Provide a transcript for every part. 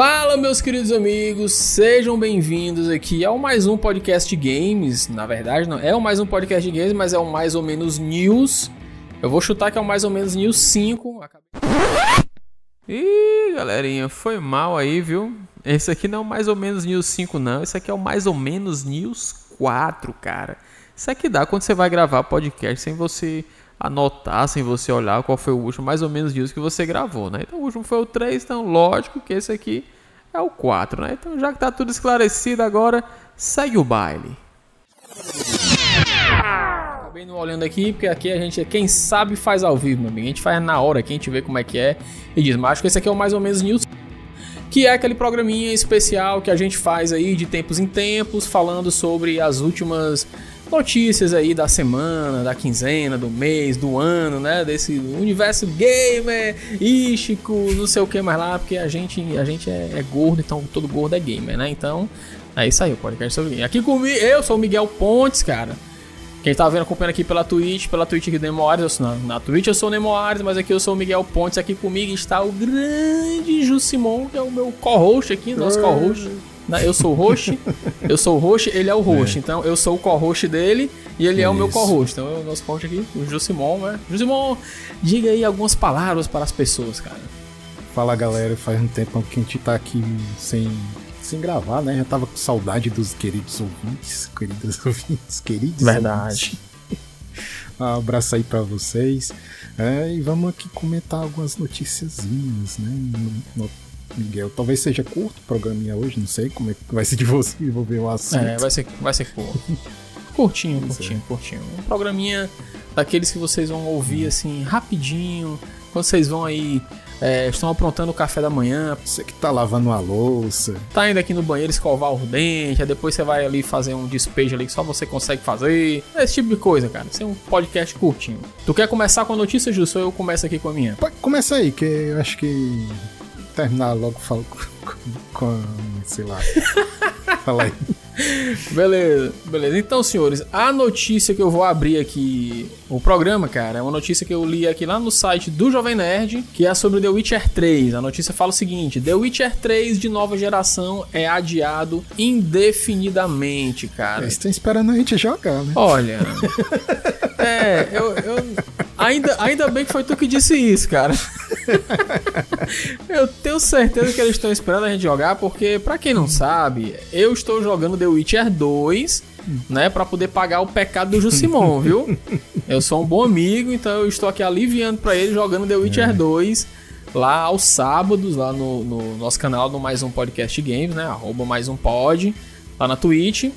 Fala, meus queridos amigos, sejam bem-vindos aqui ao mais um podcast games. Na verdade, não é o mais um podcast games, mas é o mais ou menos news. Eu vou chutar que é o mais ou menos news 5. Ih, galerinha, foi mal aí, viu? Esse aqui não é o mais ou menos news 5, não. Esse aqui é o mais ou menos news 4, cara. Isso aqui dá quando você vai gravar podcast sem você anotar, sem você olhar qual foi o último mais ou menos news que você gravou, né? Então o último foi o 3, então lógico que esse aqui é o 4, né? Então já que tá tudo esclarecido agora, segue o baile. Acabei não olhando aqui, porque aqui a gente, quem sabe faz ao vivo, meu amigo. A gente faz na hora aqui, a gente vê como é que é e diz, mas acho que esse aqui é o mais ou menos news que é aquele programinha especial que a gente faz aí de tempos em tempos, falando sobre as últimas notícias aí da semana, da quinzena, do mês, do ano, né? Desse universo gamer, Ishiko, não sei o que mais lá, porque a gente, a gente é, é, gordo, então todo gordo é gamer, né? Então, é isso aí, o podcast sobre game. Aqui comigo, eu sou o Miguel Pontes, cara. Quem tá vendo, acompanhando aqui pela Twitch, pela Twitch aqui do Nemoares, eu sou, na, na Twitch eu sou o Nemoares, mas aqui eu sou o Miguel Pontes, aqui comigo está o grande Jussimon, que é o meu co-host aqui, nosso co-host. Né? Eu sou o host, eu sou o host, ele é o host. É. Então eu sou o co-host dele e ele é o meu co-host. Então é o nosso host aqui, o Jusimon, né? Jusimon, diga aí algumas palavras para as pessoas, cara. Fala galera, faz um tempo que a gente tá aqui sem, sem gravar, né? Já tava com saudade dos queridos ouvintes, queridos ouvintes, queridos. Verdade. Ouvintes. Um abraço aí para vocês. É, e vamos aqui comentar algumas noticiazinhas, né? Miguel. Talvez seja curto o programinha hoje, não sei como é que vai ser de você envolver o assunto. É, vai ser, vai ser curto. curtinho, curtinho, é. curtinho. Um programinha daqueles que vocês vão ouvir assim rapidinho, quando vocês vão aí é, estão aprontando o café da manhã. Você que tá lavando a louça. Tá indo aqui no banheiro escovar o dente, aí depois você vai ali fazer um despejo ali que só você consegue fazer. Esse tipo de coisa, cara. Isso é um podcast curtinho. Tu quer começar com a notícia, Justo? Ou eu começo aqui com a minha? Começa aí, que eu acho que terminar logo falo com, com sei lá. Fala aí. Beleza, beleza. Então, senhores, a notícia que eu vou abrir aqui, o programa, cara, é uma notícia que eu li aqui lá no site do Jovem Nerd, que é sobre The Witcher 3. A notícia fala o seguinte: The Witcher 3 de nova geração é adiado indefinidamente, cara. Eles estão esperando a gente jogar, né? Olha. é, eu, eu Ainda, ainda bem que foi tu que disse isso, cara. eu tenho certeza que eles estão esperando a gente jogar, porque, para quem não sabe, eu estou jogando The Witcher 2, né, para poder pagar o pecado do Jusimon, viu? Eu sou um bom amigo, então eu estou aqui aliviando para ele jogando The Witcher é. 2 lá aos sábados, lá no, no, nosso canal do Mais Um Podcast Games, né? Arroba mais um pod, lá na Twitch.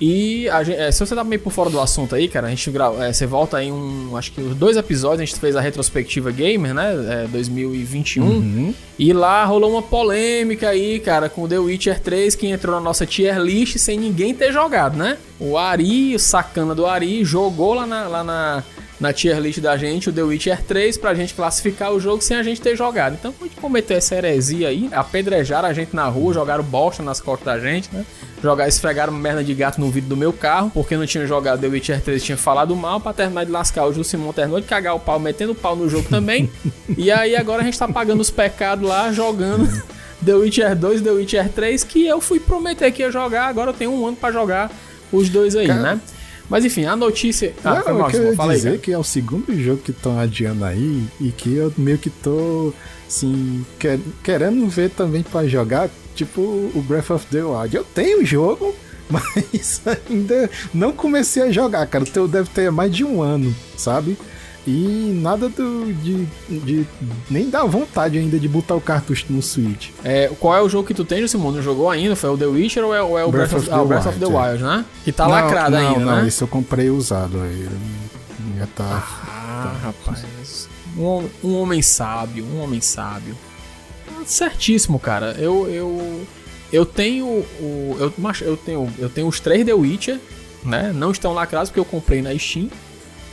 E gente, é, se você tá meio por fora do assunto aí, cara, a gente grava, é, você volta em um, acho que os dois episódios a gente fez a retrospectiva gamer, né, é, 2021, uhum. e lá rolou uma polêmica aí, cara, com o The Witcher 3 que entrou na nossa tier list sem ninguém ter jogado, né? O Ari, o sacana do Ari, jogou lá na, lá na na tier list da gente o The Witcher 3 pra gente classificar o jogo sem a gente ter jogado. Então a gente cometeu essa heresia aí, apedrejaram a gente na rua, jogaram bosta nas costas da gente, né? Jogar, esfregaram merda de gato no vidro do meu carro, porque não tinha jogado The Witcher 3, tinha falado mal, pra terminar de lascar o Jusimon terminou de cagar o pau, metendo o pau no jogo também. e aí agora a gente tá pagando os pecados lá, jogando The Witcher 2 The Witcher 3, que eu fui prometer que ia jogar, agora eu tenho um ano para jogar os dois aí, Cara... né? Mas enfim, a notícia. Ah, não, mal, eu queria dizer aí, que é o segundo jogo que estão adiando aí e que eu meio que tô, assim, quer, querendo ver também para jogar, tipo o Breath of the Wild. Eu tenho o jogo, mas ainda não comecei a jogar, cara. O teu deve ter mais de um ano, sabe? E nada do, de, de, Nem dá vontade ainda de botar o cartucho no Switch. É, qual é o jogo que tu tem, Simon? Não jogou ainda? Foi o The Witcher ou é, ou é o Breath, Breath, of, ah, Breath of, the Wild, né? Que tá não, lacrado não, ainda, não, né? Isso eu comprei usado aí. Já tá. Ah, tá, rapaz. Um, um homem sábio, um homem sábio. Certíssimo, cara. Eu. eu... Eu tenho o. Eu, eu, tenho, eu tenho os três The Witcher, né? Não estão lacrados porque eu comprei na Steam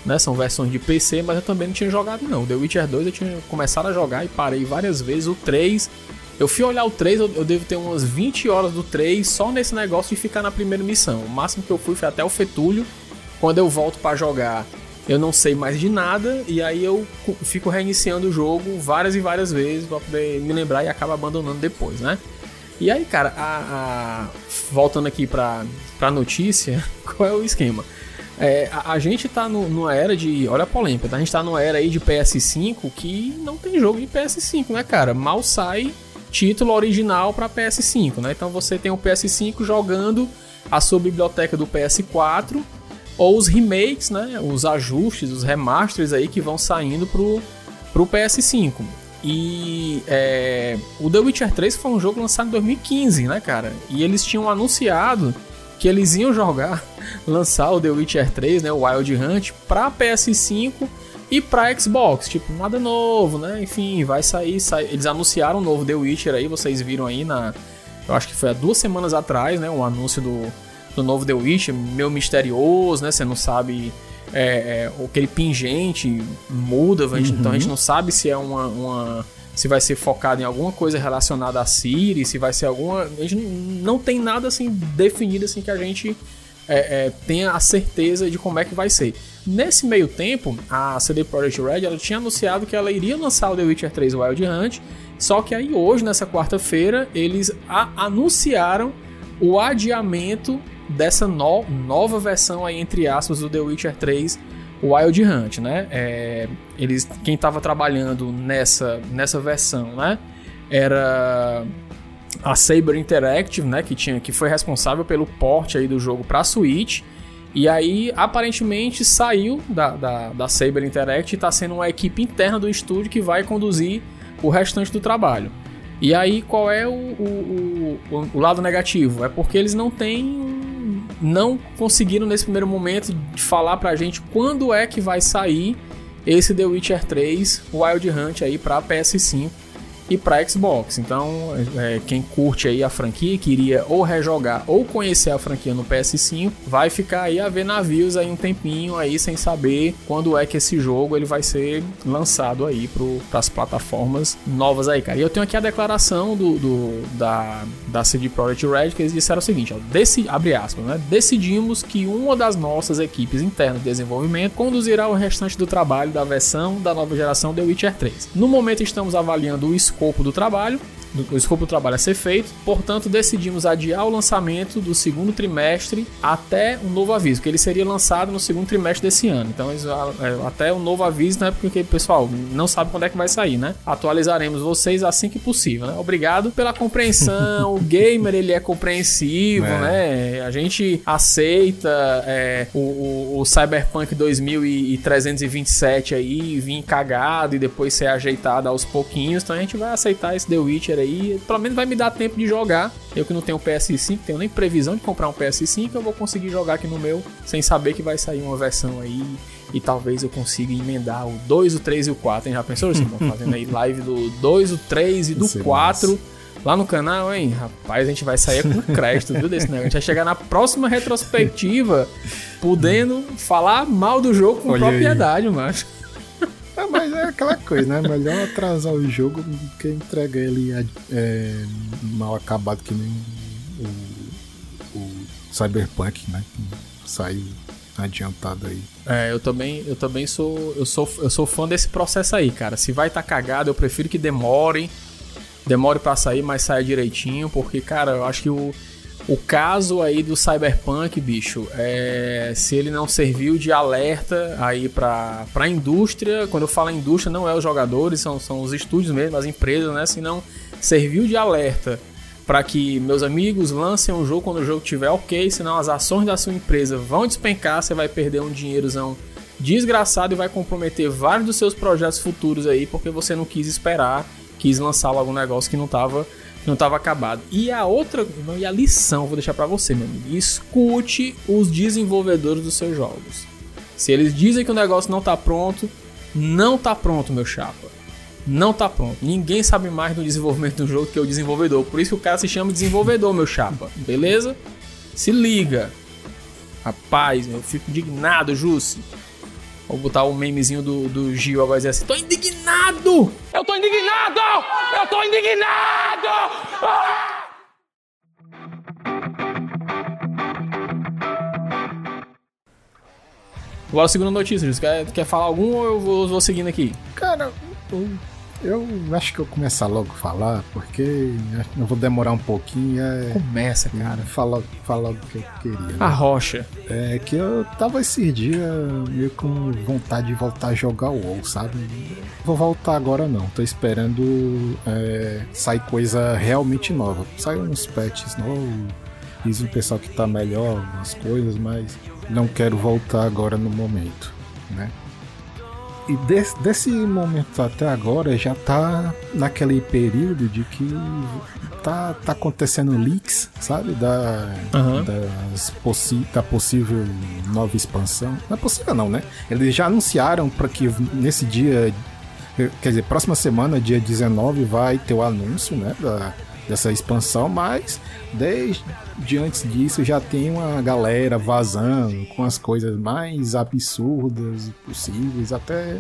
né? São versões de PC, mas eu também não tinha jogado não. The Witcher 2 eu tinha começado a jogar e parei várias vezes. O 3, eu fui olhar o 3, eu, eu devo ter umas 20 horas do 3 só nesse negócio de ficar na primeira missão. O máximo que eu fui foi até o Fetúlio. Quando eu volto para jogar, eu não sei mais de nada e aí eu fico reiniciando o jogo várias e várias vezes para poder me lembrar e acaba abandonando depois, né? E aí, cara, a, a... voltando aqui pra, pra notícia, qual é o esquema? É, a, a, gente tá no, numa era de. Olha a polêmica, tá? a gente tá numa era aí de PS5 que não tem jogo de PS5, né, cara? Mal sai título original para PS5, né? Então você tem o PS5 jogando a sua biblioteca do PS4 ou os remakes, né? Os ajustes, os remasters aí que vão saindo pro, pro PS5. E é, o The Witcher 3 foi um jogo lançado em 2015, né, cara? E eles tinham anunciado que eles iam jogar, lançar o The Witcher 3, né, o Wild Hunt, para PS5 e para Xbox, tipo, nada novo, né? Enfim, vai sair, sai... eles anunciaram um novo The Witcher aí, vocês viram aí na eu acho que foi há duas semanas atrás, né, um anúncio do, do novo The Witcher, meio misterioso, né? Você não sabe é, é, aquele pingente muda, uhum. então a gente não sabe se é uma, uma, se vai ser focado em alguma coisa relacionada a Siri, se vai ser alguma, a gente não tem nada assim definido assim que a gente é, é, tenha a certeza de como é que vai ser. Nesse meio tempo, a CD Projekt Red ela tinha anunciado que ela iria lançar o The Witcher 3 Wild Hunt, só que aí hoje, nessa quarta-feira, eles anunciaram o adiamento dessa no nova versão aí, entre aspas, do The Witcher 3 Wild Hunt, né? É, eles, quem estava trabalhando nessa, nessa versão, né? Era a Saber Interactive, né? Que, tinha, que foi responsável pelo porte aí do jogo para Switch. E aí, aparentemente, saiu da, da, da Saber Interactive e está sendo uma equipe interna do estúdio que vai conduzir o restante do trabalho. E aí, qual é o, o, o, o lado negativo? É porque eles não têm não conseguiram nesse primeiro momento falar pra gente quando é que vai sair esse The Witcher 3 Wild Hunt aí para PS5 e para Xbox. Então, é, quem curte aí a franquia, queria ou rejogar ou conhecer a franquia no PS5, vai ficar aí a ver navios aí um tempinho aí sem saber quando é que esse jogo ele vai ser lançado aí para as plataformas novas aí, cara. E eu tenho aqui a declaração do, do da, da CD Projekt Red que eles disseram o seguinte, ó, desse, abre aspas, né? Decidimos que uma das nossas equipes internas de desenvolvimento conduzirá o restante do trabalho da versão da nova geração The Witcher 3. No momento estamos avaliando o do trabalho, o escopo do trabalho a ser feito, portanto decidimos adiar o lançamento do segundo trimestre até um novo aviso, que ele seria lançado no segundo trimestre desse ano. Então é, até um novo aviso, né? Porque pessoal não sabe quando é que vai sair, né? Atualizaremos vocês assim que possível, né? Obrigado pela compreensão. o gamer ele é compreensivo, é. né? A gente aceita é, o, o, o, Cyberpunk 2327 aí vir cagado e depois ser ajeitado aos pouquinhos. Então a gente vai aceitar esse The Witcher aí. Pelo menos vai me dar tempo de jogar. Eu que não tenho PS5, tenho nem previsão de comprar um PS5, eu vou conseguir jogar aqui no meu sem saber que vai sair uma versão aí. E talvez eu consiga emendar o 2, o 3 e o 4, hein? Já pensou, Simão? Fazendo aí live do 2, o 3 e do 4 lá no canal, hein? Rapaz, a gente vai sair com crédito, viu, desse negócio. A gente vai chegar na próxima retrospectiva podendo falar mal do jogo com Olha propriedade, aí. macho. É, mas é aquela coisa, né? Melhor atrasar o jogo do que entregar ele é, mal acabado que nem o, o Cyberpunk, né? Que saiu adiantado aí. É, eu também, eu também sou, eu sou, eu sou fã desse processo aí, cara. Se vai tá cagado, eu prefiro que demore, demore para sair, mas saia direitinho, porque cara, eu acho que o o caso aí do Cyberpunk, bicho, é, se ele não serviu de alerta aí para a indústria, quando eu falo indústria, não é os jogadores, são, são os estúdios mesmo, as empresas, né? Se não serviu de alerta para que meus amigos lancem um jogo quando o jogo estiver ok, senão as ações da sua empresa vão despencar, você vai perder um dinheirozão desgraçado e vai comprometer vários dos seus projetos futuros aí, porque você não quis esperar, quis lançar logo um negócio que não estava não estava acabado. E a outra, e a lição, vou deixar para você, meu amigo. Escute os desenvolvedores dos seus jogos. Se eles dizem que o negócio não tá pronto, não tá pronto, meu chapa. Não tá pronto. Ninguém sabe mais do desenvolvimento do jogo que o desenvolvedor. Por isso que o cara se chama desenvolvedor, meu chapa. Beleza? Se liga. Rapaz, eu fico indignado, Jussi. Vou botar o memezinho do, do Gil agora dizer assim: tô indignado! Eu tô indignado! Eu tô indignado! Agora, segunda notícia, Gil. Quer, quer falar algum ou eu vou, vou seguindo aqui? Cara, eu acho que eu começar logo a falar, porque eu vou demorar um pouquinho. É, Começa, cara. Fala, fala o que eu queria. Né? A rocha. É que eu tava esses dias meio com vontade de voltar a jogar o WoW, sabe? Vou voltar agora não, tô esperando é, sair coisa realmente nova. Sai uns patches novos, diz o pessoal que tá melhor, umas coisas, mas não quero voltar agora no momento, né? E desse, desse momento até agora já tá naquele período de que tá, tá acontecendo leaks, sabe? Da, Aham. das possi da possível nova expansão. Não é possível não, né? Eles já anunciaram para que nesse dia, quer dizer, próxima semana, dia 19, vai ter o anúncio, né? Da, dessa expansão, mas desde antes disso já tem uma galera vazando com as coisas mais absurdas possíveis, até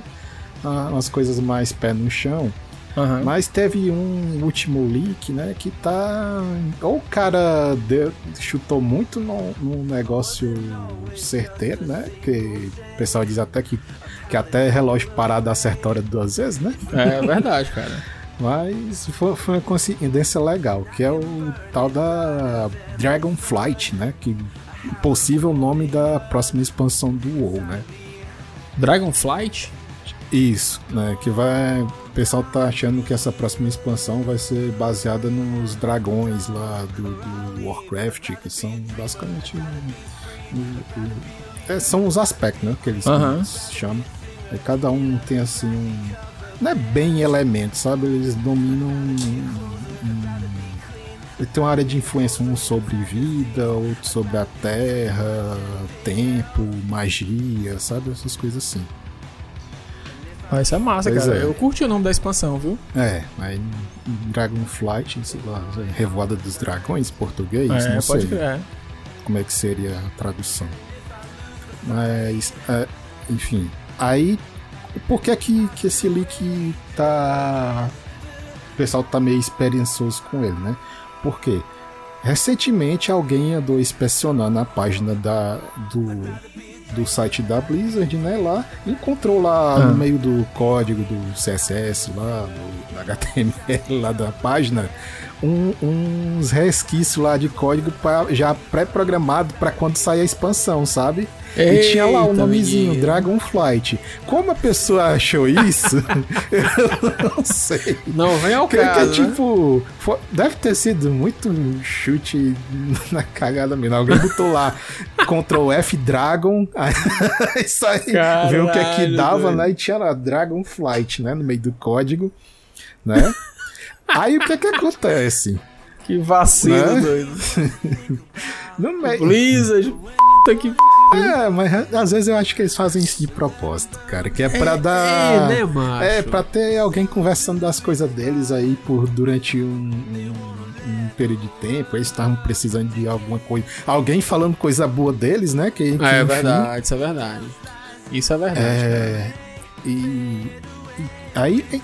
ah, umas coisas mais pé no chão. Aham. Mas teve um último leak, né? Que tá. Ou o cara deu- chutou muito num, num negócio certeiro, né? Que o pessoal diz até que, que até relógio parado acerta a hora duas vezes, né? É verdade, cara. Mas foi, foi uma coincidência legal, que é o tal da Dragonflight, né? Que possível nome da próxima expansão do WoW, né? Dragonflight? Isso, né? Que vai. O pessoal tá achando que essa próxima expansão vai ser baseada nos dragões lá do, do Warcraft, que são basicamente. o- o- o- é, são os aspectos, né? Que eles Aham. chamam. Aí cada um tem assim um. Não é bem elemento, sabe? Eles dominam. ele tem uma área de influência, um sobre vida, outro sobre a terra, tempo, magia, sabe? Essas coisas assim. Ah, isso é massa, Pois cara. é. Eu curti o nome da expansão, viu? É, aí Dragonflight, sei lá, Revoada dos Dragões, português, é, não pode sei crer. como é que seria a tradução. Mas, é, enfim, aí, por que é que, que esse leak tá... O pessoal tá meio experiençoso com ele, né? Por quê? Recentemente alguém andou inspecionando a página da, do, do site da Blizzard, né? Lá, encontrou lá Ah. no meio do código do CSS, lá, do HTML lá da página, um- uns resquícios lá de código pra- já pré-programado para quando sair a expansão, sabe? E tinha lá o Eita, nomezinho. Dragonflight. Como a pessoa achou isso? eu não sei. Não, vem ao Que, que é caso, né? tipo. fo- deve ter sido muito chute na cagada mesmo. Alguém botou lá Ctrl F Dragon. aí Isso aí. Viu o que é que dava, né? E tinha lá Dragonflight, né? No meio do código. Né? aí o que é que acontece? Que vacilo, Né? doido. Blizzard, puta que... É, mas às vezes eu acho que eles fazem isso de propósito, cara. Que é pra dar. É, né, macho? É, pra ter alguém conversando das coisas deles aí por durante um, um- um período de tempo. Eles estavam precisando de alguma coisa. Alguém falando coisa boa deles, né? Que, que, É enfim, verdade, isso é verdade. Isso é verdade. É, e, e aí,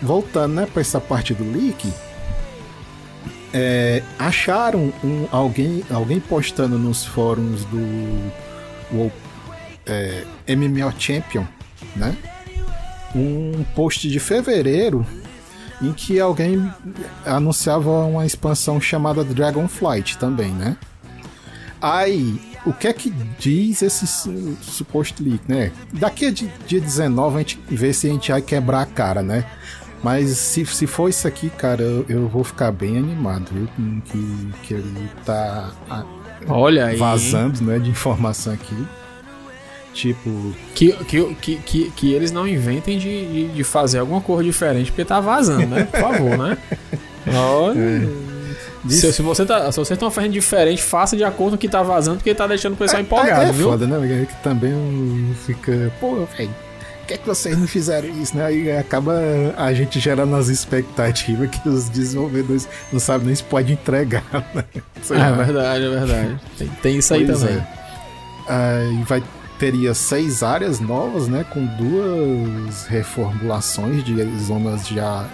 voltando né, pra essa parte do leak, é, acharam um, alguém, alguém postando nos fóruns do WoW, é, MMO Champion, né? Um post de fevereiro em que alguém anunciava uma expansão chamada Dragonflight também, né? Aí, o que é que diz esse su- suposto leak, né? Daqui a di- dia 19 a gente vê se a gente vai quebrar a cara, né? Mas se, se for isso aqui, cara, eu, eu vou ficar bem animado, viu? Que, que ele tá Olha aí. vazando, né, de informação aqui. Tipo, Que, que, que, que, que eles não inventem de, de, de fazer alguma coisa diferente, porque tá vazando, né? Por favor, né? Olha. Se, se você tá, se vocês estão fazendo diferente, faça de acordo com o que tá vazando, porque tá deixando o pessoal empolgado, é, é viu? foda, né? Porque Que também fica, pô, velho, que, é que vocês não fizeram isso, né? Aí acaba a gente gerando as expectativas que os desenvolvedores não sabem nem se pode entregar, né? Sei É verdade, é verdade. Tem, tem isso aí Pois também. é. Aí vai teria seis áreas novas, né, com duas reformulações de zonas já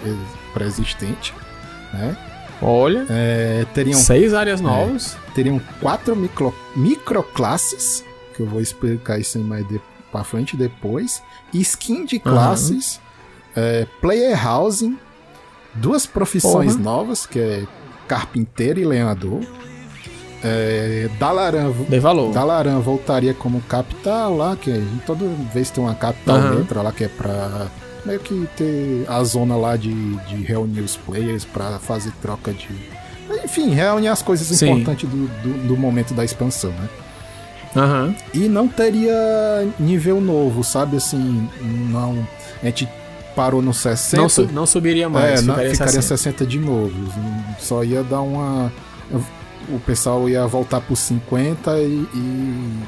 pré-existentes, né? Olha, É, teriam seis áreas novas. teriam quatro micro, microclasses, que eu vou explicar isso aí mais de, pra frente depois, skin de classes, é, Player Housing, duas profissões Porra. novas, que é carpinteiro e lenhador. É, Dalaran. Dalaran voltaria como capital lá, que toda vez tem uma capital uhum. dentro lá que é pra meio que ter a zona lá de, de reunir os players para fazer troca de. Enfim, reunir as coisas Sim. importantes do, do, do, momento da expansão, né? Uhum. E não teria nível novo, sabe? Assim, não. A gente parou no 60. Não, su não subiria mais, é, ficaria, não, ficaria 60. 60 de novo. Só ia dar uma. O pessoal ia voltar pro 50 e. e...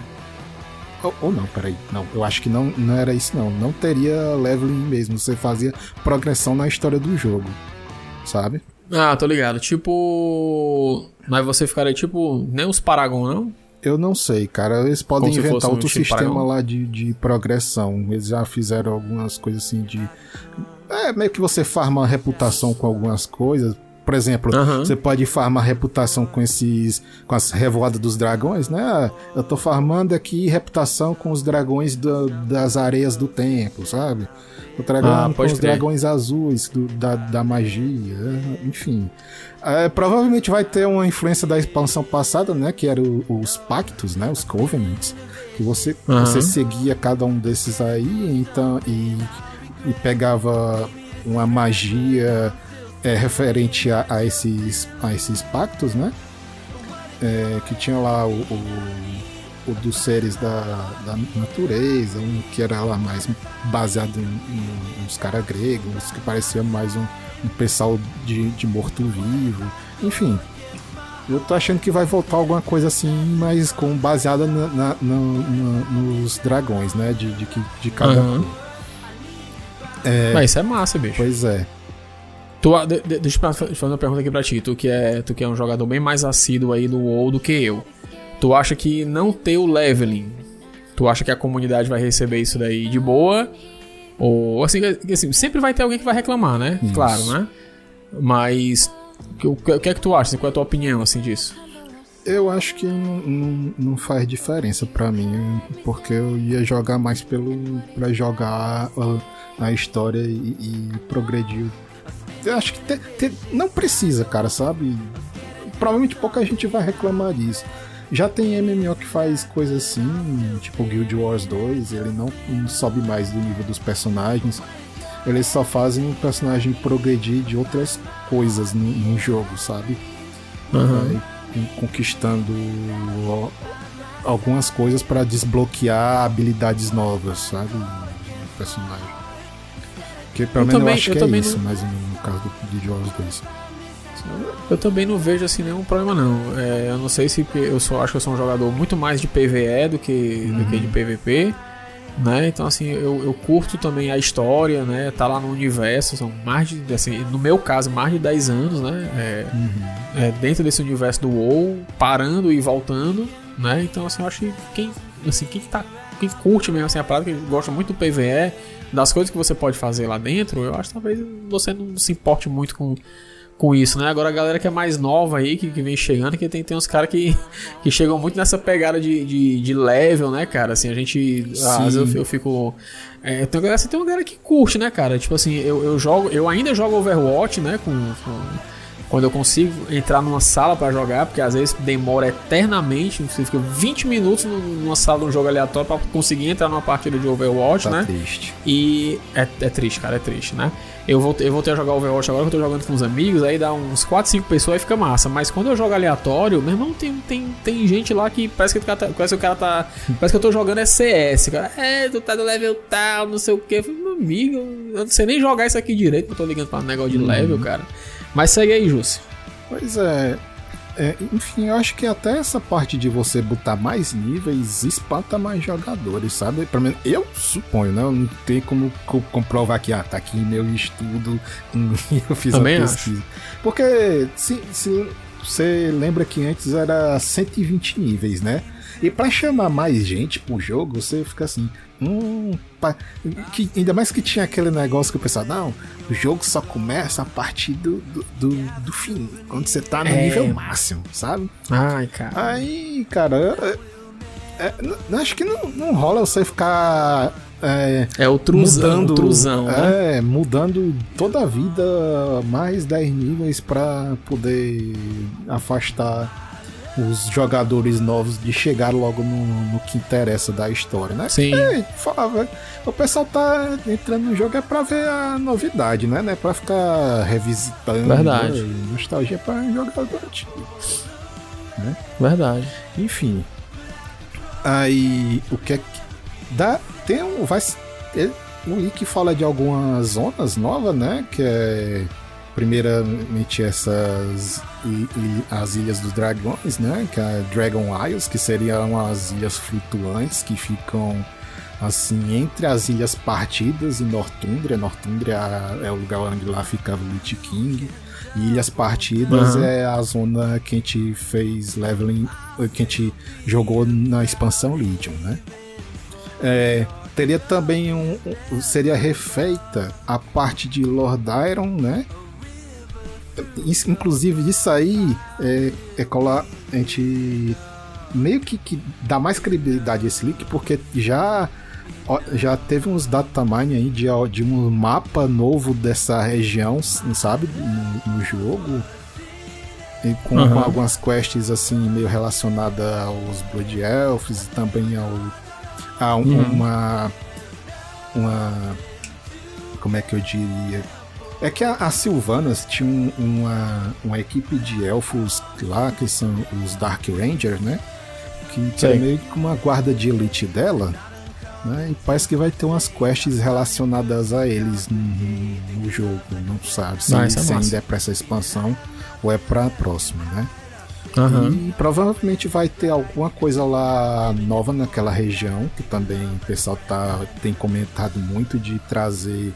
Ou, ou, não, peraí. Não, eu acho que não, não era isso, não. Não teria leveling mesmo. Você fazia progressão na história do jogo. Sabe? Ah, tô ligado. Tipo. Mas você ficaria tipo. Nem os Paragon, não? Eu não sei, cara. Eles podem Como inventar outro tipo sistema lá de, de progressão. Eles já fizeram algumas coisas assim de. É, meio que você farma reputação com algumas coisas. Por exemplo, uhum. você pode farmar reputação com esses. com as revoadas dos dragões, né? Eu tô farmando aqui reputação com os dragões do, das areias do tempo, sabe? O dragão ah, com os dragões azuis do, da, da magia, enfim. É, provavelmente vai ter uma influência da expansão passada, né? Que eram os pactos, né? Os covenants. Que você, uhum. você seguia cada um desses aí, então. E, e pegava uma magia é, referente a, a, esses, a esses pactos, né? É, que tinha lá o, o, o, dos seres da, da natureza, um que era lá mais baseado em, em uns caras gregos, que parecia mais um, um pessoal de, de morto-vivo, enfim. Eu tô achando que vai voltar alguma coisa assim, mas com baseada na, na, na, nos dragões, né? De, de, de cada uhum. É... Mas isso é massa, bicho. Pois é. Tu, de, de, deixa eu fazer uma pergunta aqui pra ti. Tu que, é, tu que é um jogador bem mais assíduo aí no WoW do que eu. Tu acha que não ter o leveling, tu acha que a comunidade vai receber isso daí de boa? Ou assim, assim sempre vai ter alguém que vai reclamar, né? Isso. Claro, né? Mas o que, que é que tu acha? Qual é a tua opinião assim disso? Eu acho que não, não, não faz diferença para mim, porque eu ia jogar mais pelo para jogar a, a história e, e progredir eu acho que te, te, não precisa, cara, sabe? Provavelmente pouca gente vai reclamar disso. Já tem MMO que faz coisas assim, tipo Guild Wars 2, ele não, não sobe mais do nível dos personagens. Eles só fazem o personagem progredir de outras coisas no, no jogo, sabe? Uhum. conquistando algumas coisas para desbloquear habilidades novas, sabe? Do personagem. Porque pelo menos eu, também, eu acho eu que é isso, não... mas no caso do, de Jaws 2. Eu também não vejo assim nenhum problema não. É, eu não sei se eu só acho que eu sou um jogador muito mais de PVE do que, uhum. do que de PVP. Uhum. Né? Então assim, eu, eu curto também a história, né? Tá lá no universo, são mais de, assim, no meu caso, mais de 10 anos, né? É, uhum. é, dentro desse universo do WoW, parando e voltando, né? Então assim, eu acho que quem, assim, quem tá, quem curte mesmo assim a prática, que gosta muito do PVE, das coisas que você pode fazer lá dentro, eu acho que talvez você não se importe muito com, com isso, né? Agora a galera que é mais nova aí, que, que vem chegando, que tem, tem uns caras que, que chegam muito nessa pegada de, de, de level, né, cara? Assim, a gente. Às vezes eu, eu fico. É, tem, uma, tem uma galera que curte, né, cara? Tipo assim, eu, eu jogo. Eu ainda jogo Overwatch, né? com, com quando eu consigo entrar numa sala para jogar, porque às vezes demora eternamente, você fica 20 minutos numa sala de um jogo aleatório para conseguir entrar numa partida de Overwatch, tá né? triste. E é, é, triste, cara, é triste, né? Eu voltei, eu voltei a jogar Overwatch agora que eu tô jogando com os amigos, aí dá uns 4, 5 pessoas e fica massa. Mas quando eu jogo aleatório, meu irmão, tem, tem, tem gente lá que parece que o cara tá. Parece que o cara tá. Parece que eu tô jogando é CS, cara. É, tu tá no level tal, não sei o que. Meu amigo, eu não sei nem jogar isso aqui direito, eu tô ligando pra um negócio de uhum. level, cara. Mas segue aí, Jussi. Pois é, é, enfim, eu acho que até essa parte de você botar mais níveis espanta mais jogadores, sabe? Pelo menos eu suponho, né? Eu não tem como comprovar que, ah, tá aqui meu estudo eu fiz Também a pesquisa. Acho. Porque se, se você lembra que antes era 120 níveis, né? E para chamar mais gente pro jogo, você fica assim, hum, pa... que, ainda mais que tinha aquele negócio que o pessoal, não, o jogo só começa a partir do, do, do, do fim, quando você tá no é. nível máximo, sabe? Ai, cara. Aí, cara, é, é, acho que não, não rola você ficar é, é o truzão, mudando, o truzão, né? É, mudando toda a vida mais 10 níveis para poder afastar os jogadores novos de chegar logo no, no que interessa da história, né? Sim. É, falava, o pessoal tá entrando no jogo é pra ver a novidade, né? Não é pra ficar revisitando. Verdade. Né? Nostalgia pra jogador antigo. Né? Verdade. Enfim. Aí, o que é que. Dá, tem um. Vai, um link fala de algumas zonas novas, né? Que é primeiramente essas e, e as Ilhas dos Dragões, né? Que é Dragon Isles, que seriam as ilhas flutuantes que ficam assim entre as ilhas partidas e Northumbria. Northumbria é o lugar onde lá ficava o Lich King. E Ilhas Partidas uhum. é a zona que a gente fez leveling, que a gente jogou na expansão Legion, né? É, teria também um, um, seria refeita a parte de Lord Iron, né? Inclusive isso aí é, é colar a gente meio que, que dá mais credibilidade a esse leak porque já já teve uns datamine aí de, de um mapa novo dessa região, sabe, no, no jogo. E com, uhum. algumas quests assim meio relacionadas aos Blood Elves e também ao a um, uhum. uma uma como é que eu diria é que a, a Sylvanas tinha um, uma, uma equipe de elfos lá, que são os Dark Rangers, né? Que é meio que uma guarda de elite dela. Né? E parece que vai ter umas quests relacionadas a eles no, no jogo. Não sabe se, ah, se é ainda é pra essa expansão ou é pra próxima, né? Uhum. E provavelmente vai ter alguma coisa lá nova naquela região, que também o pessoal tá, tem comentado muito de trazer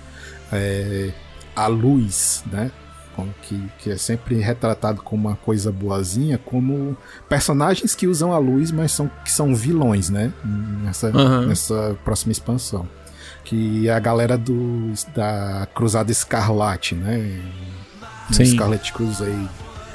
é, a luz, né? Como que, que é sempre retratado como uma coisa boazinha, como personagens que usam a luz, mas são, que são vilões, né? Nessa, uhum. nessa próxima expansão. Que é a galera do, da Cruzada Escarlate, né? Sim. Scarlet Crusade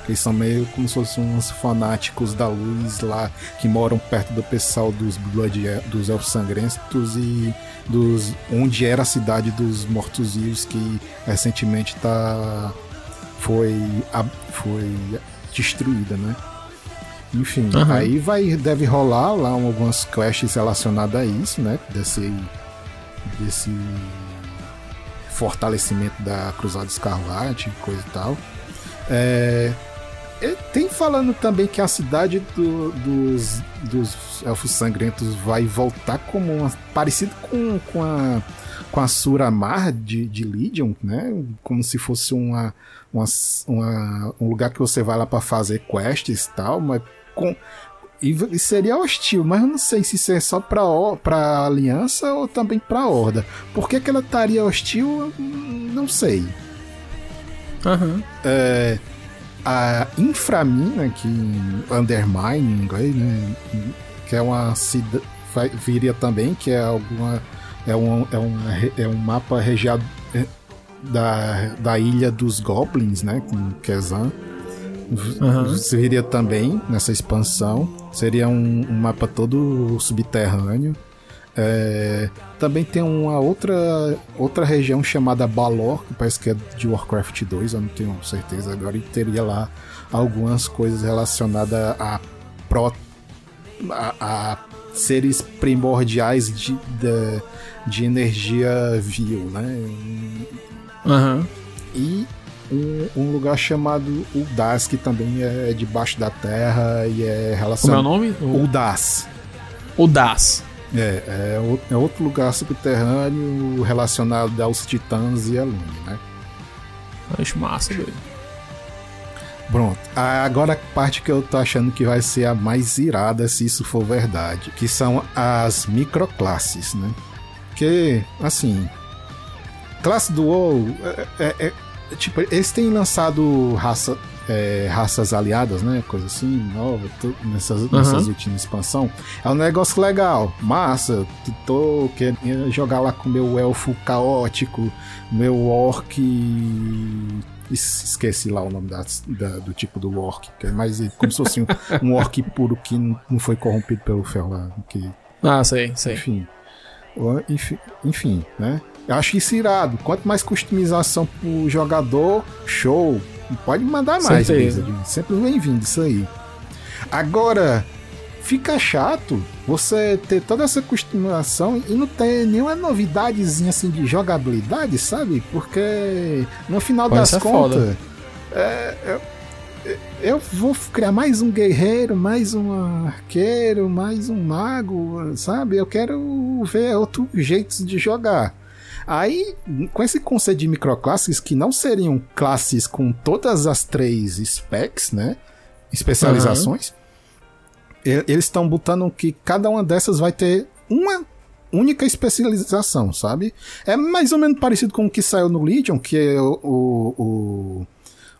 eles são meio como se fossem uns fanáticos da luz lá que moram perto do pessoal dos Blood, dos Elfos Sangrentos e dos onde era a cidade dos Mortos-Vivos que recentemente tá foi foi destruída, né? Enfim, uhum. aí vai deve rolar lá algumas quests relacionadas a isso, né? Desse desse fortalecimento da Cruzada Escarlate, coisa e tal. É, tem falando também que a cidade do, dos, dos elfos sangrentos vai voltar como uma, parecido com, com a com a Suramar de, de Legion, né? Como se fosse uma, uma, uma um lugar que você vai lá para fazer quests e tal, mas com e seria hostil, mas eu não sei se isso é só pra, pra aliança ou também pra horda. Por que, que ela estaria hostil? Não sei. Uhum. É, a Inframina, que Undermine em inglês, né? Que é uma cidade. Viria também, que é alguma. É um, é um, é um mapa regiado é, da, da ilha dos Goblins, né? Com Kezan. Uhum. Viria também nessa expansão. Seria um, um mapa todo subterrâneo. É, também tem uma outra, outra região chamada Balor, que parece que é de Warcraft 2, eu não tenho certeza agora, e teria lá algumas coisas relacionadas a, pro, a, a seres primordiais de, de, de, energia vil, né? Uhum. E um, um, lugar chamado Uldas, que também é debaixo da terra e é relacionado. Como é o nome? Uldas. Uldas. É, é, é, outro lugar subterrâneo relacionado aos titãs e a Lune, né? Acho massa, doido. Pronto. Agora a parte que eu tô achando que vai ser a mais irada, se isso for verdade, que são as microclasses, né? Que, assim, classe do WoW, é, é, é, tipo, eles têm lançado raça, é, raças aliadas, né? Coisa assim, nova, nessas, uhum. nessas últimas expansão. É um negócio legal, massa. Tô querendo jogar lá com meu elfo caótico, meu orc. Esqueci lá o nome da, da, do tipo do orc, que é mais como se fosse um, um orc puro que não foi corrompido pelo ferro lá. Que, ah, sei, sei. Enfim. Enfim, enfim, né? Eu acho isso irado. Quanto mais customização pro jogador, show. Pode mandar mais, Blizzard. Sempre bem-vindo isso aí. Agora, fica chato você ter toda essa customização e não ter nenhuma novidadezinha assim de jogabilidade, sabe? Porque no final Pode das contas, é, é, eu vou criar mais um guerreiro, mais um arqueiro, mais um mago, sabe? Eu quero ver outros jeitos de jogar. Aí, com esse conceito de microclasses, que não seriam classes com todas as três specs, né? Especializações, uhum. eles estão botando que cada uma dessas vai ter uma única especialização, sabe? É mais ou menos parecido com o que saiu no Legion, que é o, o,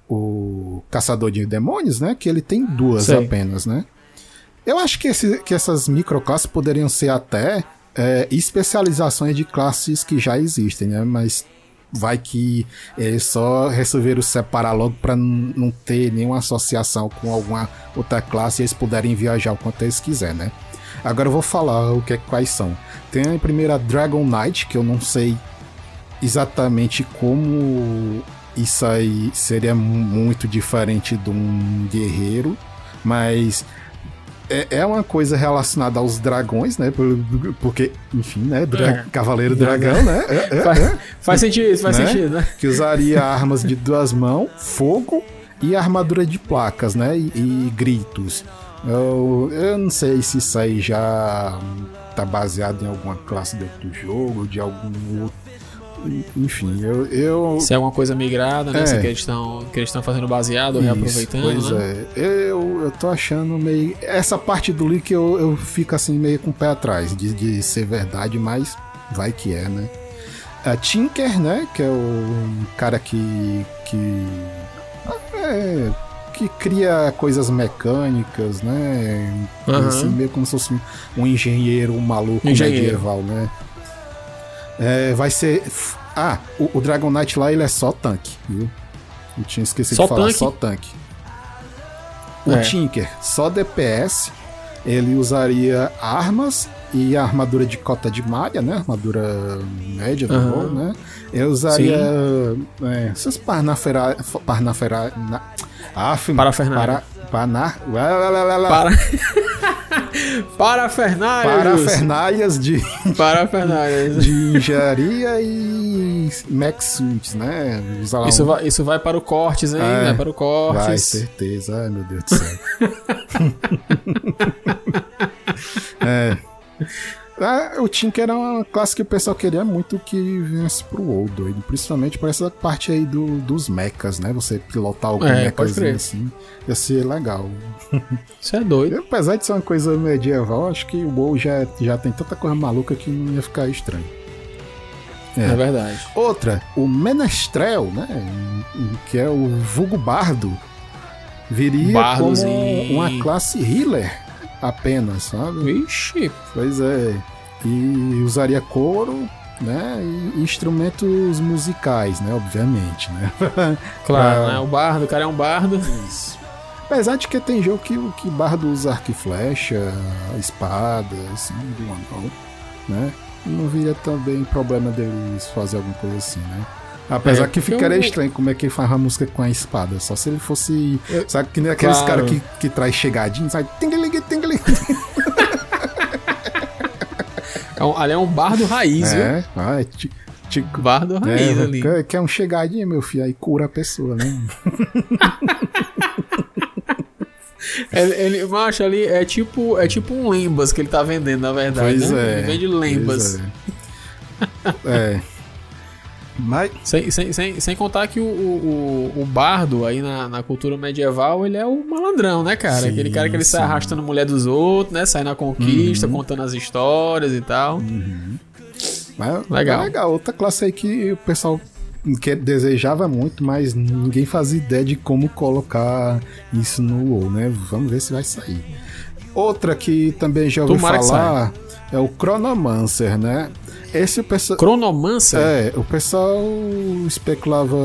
o, o Caçador de Demônios, né? Que ele tem duas Sei. apenas, né? Eu acho que, esse, que essas microclasses poderiam ser até é, especializações de classes que já existem, né? Mas vai que eles só resolveram separar logo para não ter nenhuma associação com alguma outra classe e eles puderem viajar o quanto eles quiserem, né? Agora eu vou falar o que é, quais são. Tem a primeira Dragon Knight, que eu não sei exatamente como isso aí seria muito diferente de um guerreiro, mas é, é uma coisa relacionada aos dragões, né? Porque, enfim, né? Dra é. Cavaleiro dragão, né? É, é, faz, é. faz, sentido, faz né? sentido, né? Que usaria armas de duas mãos, fogo e armadura de placas, né? E, e gritos. Eu, eu não sei se isso aí já tá baseado em alguma classe dentro do jogo, de algum outro enfim, eu, eu. Se é alguma coisa migrada, né? É. Se que eles estão que eles estão fazendo baseado, Isso, reaproveitando. Pois né? é. Eu, eu tô achando meio. Essa parte do leak eu, eu fico assim meio com o pé atrás de, de ser verdade, mas vai que é, né? A Tinker, né? Que é o cara que. que. É, que cria coisas mecânicas, né? Uhum. Assim, meio como se fosse um engenheiro um maluco engenheiro. medieval, né? É, vai ser. Ah, o, o, Dragon Knight lá ele é só tanque, viu? Eu tinha esquecido só de falar, tanque? só tanque. O é. Tinker, só DPS. Ele usaria armas e a armadura de cota de malha, né? Armadura média do uhum. Gol, né? Ele usaria é, essas parnafera... parnafera... Na... Af, Parafernália. Para... Panar... Para... Parafernálias. Parafernálias de. Parafernálias. De engenharia e Max Suits, né? Isso, vai, isso vai para o cortes, hein? É, vai para o cortes. Vai, certeza. Ai, meu Deus do céu. é. Ah, o Tinker era uma classe que o pessoal queria muito que viesse pro WoW, doido. Principalmente por essa parte aí do, dos mechas, né? Você pilotar algum é, mechazinho assim. Ia ser legal. Isso é doido. E, apesar de ser uma coisa medieval, acho que o WoW já, já tem tanta coisa maluca que não ia ficar estranho. É. é verdade. Outra, o Menestrel, né? Que é o vulgo bardo. Viria Bardos como uma classe healer apenas, sabe? Vixe! Pois é. E usaria couro, né? E instrumentos musicais, né? Obviamente, né? Claro, pra... né? O bardo, o cara é um bardo. Isso. Apesar de que tem jogo que, que bardo usa arco e flecha, espada, assim, do anão, né? Não viria também problema deles fazer alguma coisa assim, né? Apesar é, que ficaria eu... estranho como é que ele faz a música com a espada. Só se ele fosse. Eu... Sabe que nem aqueles claro. caras que, que traz chegadinho, sabe? Tingeling, tingeling. É um, ali é um bardo raiz, é, viu? Ah, é tipo, bardo raiz é, ali. Quer, quer um chegadinho, meu filho, aí cura a pessoa, né? ele, ele, macho, ali é tipo, é tipo um lembas que ele tá vendendo, na verdade. Pois né? é. Ele vende lembas. é. é. Mas... Sem, sem, sem, sem contar que o, o, o bardo aí na, na cultura medieval, ele é o malandrão, né, cara? Sim, Aquele cara que ele sim. sai arrastando mulher dos outros, né? Sai na conquista, uhum. contando as histórias e tal. Uhum. Mas, legal. É legal. Outra classe aí que o pessoal que desejava muito, mas ninguém fazia ideia de como colocar isso no WoW, né? Vamos ver se vai sair. Outra que também já ouvi Tomara falar é o Chronomancer, né? Esse o pessoal. Cronomancer? É, o pessoal especulava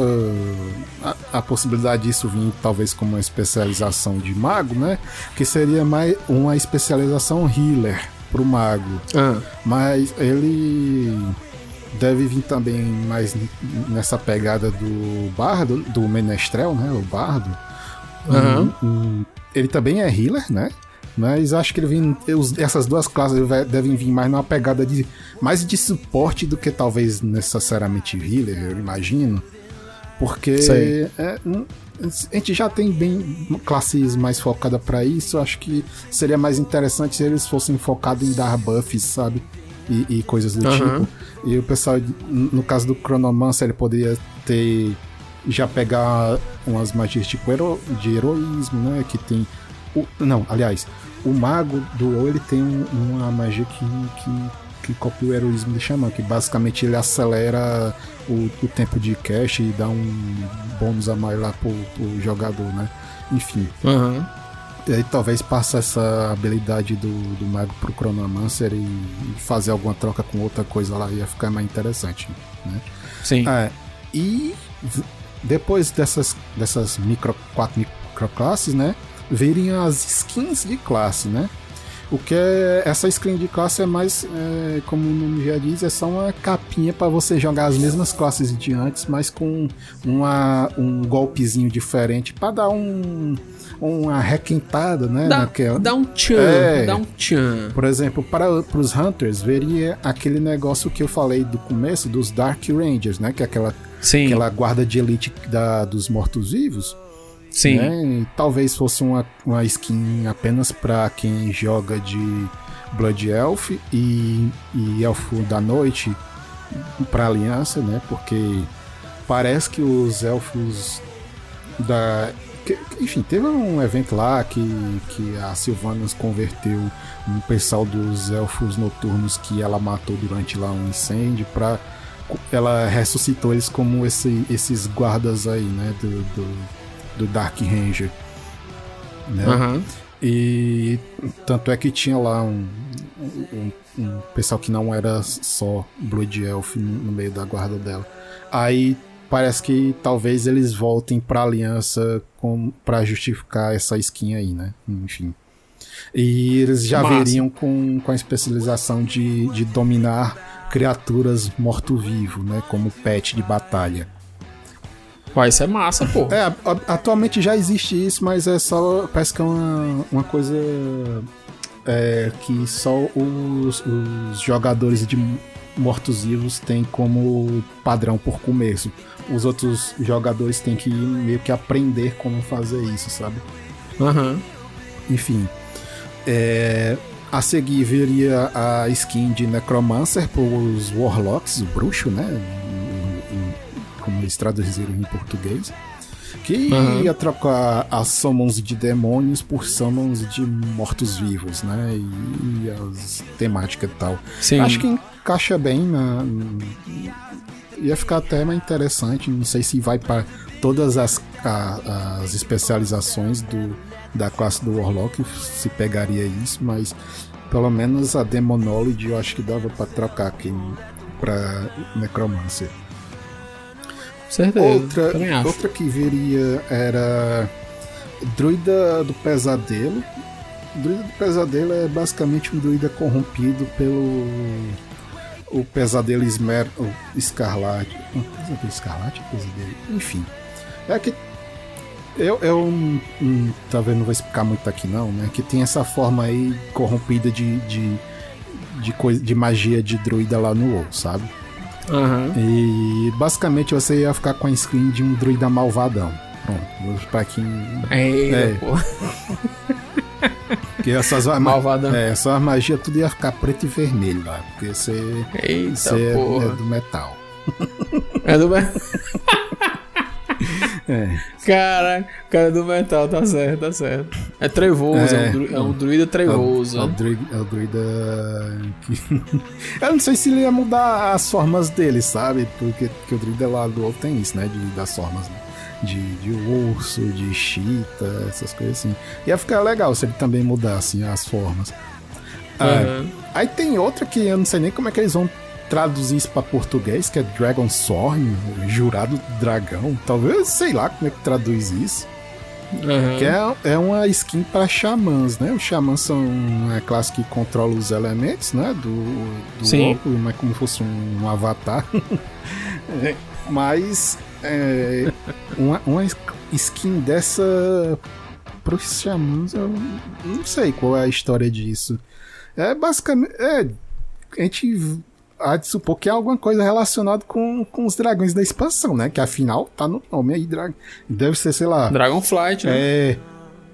a, a, possibilidade disso vir talvez como uma especialização de mago, né? Que seria mais uma especialização healer. pro mago. Ah. Mas ele deve vir também mais nessa pegada do bardo, do menestrel, né? O bardo. Aham. Um- um- ele também é healer, né? Mas acho que ele vem, essas duas classes devem vir mais numa pegada de mais de suporte do que talvez necessariamente healer, eu imagino. Porque é, a gente já tem bem classes mais focadas pra isso. Acho que seria mais interessante se eles fossem focados em dar buffs, sabe? E, e coisas do Aham. tipo. E o pessoal, no caso do Chronomancer, ele poderia ter. Já pegar umas magias tipo hero, de heroísmo, né? Que tem. O, não, aliás, o mago do WoW ele tem um- uma magia que, que, que copia o heroísmo de Xamã, que basicamente ele acelera o, o tempo de cache e dá um bônus a mais lá pro, pro jogador, né? Enfim. Aham. E aí talvez passe essa habilidade do, do mago pro Chronomancer e, e fazer alguma troca com outra coisa lá ia ficar mais interessante, né? Sim. É, e depois dessas, dessas micro, quatro microclasses, né? Virem as skins de classe, né? O que é. Essa skin de classe é mais, é, como o nome já diz, é só uma capinha para você jogar as mesmas classes de antes, mas com uma, um golpezinho diferente para dar um, uma requentada, né? Dá, naquela- dá um tchan, É. dá um tchan. por exemplo, para os Hunters, veria aquele negócio que eu falei do começo dos Dark Rangers, né? Que é aquela, Sim, aquela guarda de elite da, dos mortos-vivos. Sim. Né? Talvez fosse uma, uma skin apenas para quem joga de Blood Elf e, e Elfo da Noite para Aliança, né? Porque parece que os elfos da. que- enfim, teve um evento lá que, que a Sylvanas converteu um pessoal dos elfos noturnos que ela matou durante lá um incêndio pra. Ela ressuscitou eles como esse- esses guardas aí, né? Do, do, do Dark Ranger. Né? Aham. E tanto é que tinha lá um, um, um pessoal que não era só Blood Elf no, no meio da guarda dela. Aí parece que talvez eles voltem pra aliança com, pra justificar essa skin aí, né? Enfim. E eles já Massa. veriam com, com a especialização de, de dominar criaturas morto-vivo, né? Como pet de batalha. Vai, isso é massa, pô. É, a- a- atualmente já existe isso, mas é só. Parece que é uma, uma coisa. é, que só os, os jogadores de mortos-vivos têm como padrão por começo. Os outros jogadores têm que meio que aprender como fazer isso, sabe? Aham. Enfim. É, a seguir viria a skin de Necromancer pros Warlocks, o bruxo, né? Eles traduziram em português. Que Aham. ia trocar as summons de demônios por summons de mortos-vivos, né? E, e as temáticas e tal. Sim. Acho que encaixa bem na. Ia ficar até mais interessante. Não sei se vai para todas as, a- as especializações do, da classe do Warlock, se pegaria isso, mas pelo menos a Demonology eu acho que dava para trocar aqui para Necromancer. Certeza. Outra, outra que viria era Druida do Pesadelo. Druida do Pesadelo é basicamente um druida corrompido pelo o Pesadelo Esmer, o Escarlate. Não, Pesadelo Escarlate? Pesadelo. Enfim. É que eu, eu hum, hum, talvez não vou explicar muito aqui não, né? Que tem essa forma aí corrompida de, de, de, coisa, de magia de druida lá no WoW, sabe? Aham. E basicamente você ia ficar com a skin de um druida malvadão. Pronto, pra quem. Eita, É. pô. Que essas ma- Malvadão. É, essas magias tudo ia ficar preto e vermelho lá. Porque você, Eita, você é, é do metal. É do metal. É. Cara, cara do metal, tá certo, tá certo. É trevoso, é, É. um, é um druida trevoso. É o, é o né? druida, é o druida. Eu não sei se ele ia mudar as formas dele, sabe? Porque, porque o druida lá do outro tem isso, né? De, das formas, né? De, de urso, de chita, essas coisas assim. Ia ficar legal se ele também mudasse as formas. Ah. Aí tem outra que eu não sei nem como é que eles vão traduzir isso pra português, que é Dragon Sorn, jurado dragão. Talvez, sei lá como é que traduz isso. Uhum. Que é, é uma skin para xamãs, né? Os xamãs são uma classe que controla os elementos, né? Do, do Sim. mas como fosse um, um avatar. mas é, uma, uma skin dessa pros xamãs, eu não sei qual é a história disso. É basicamente. É, a gente há de supor que é alguma coisa relacionada com, com os dragões da expansão, né? Que afinal tá no nome aí, drag... deve ser, sei lá. Dragonflight, né? É.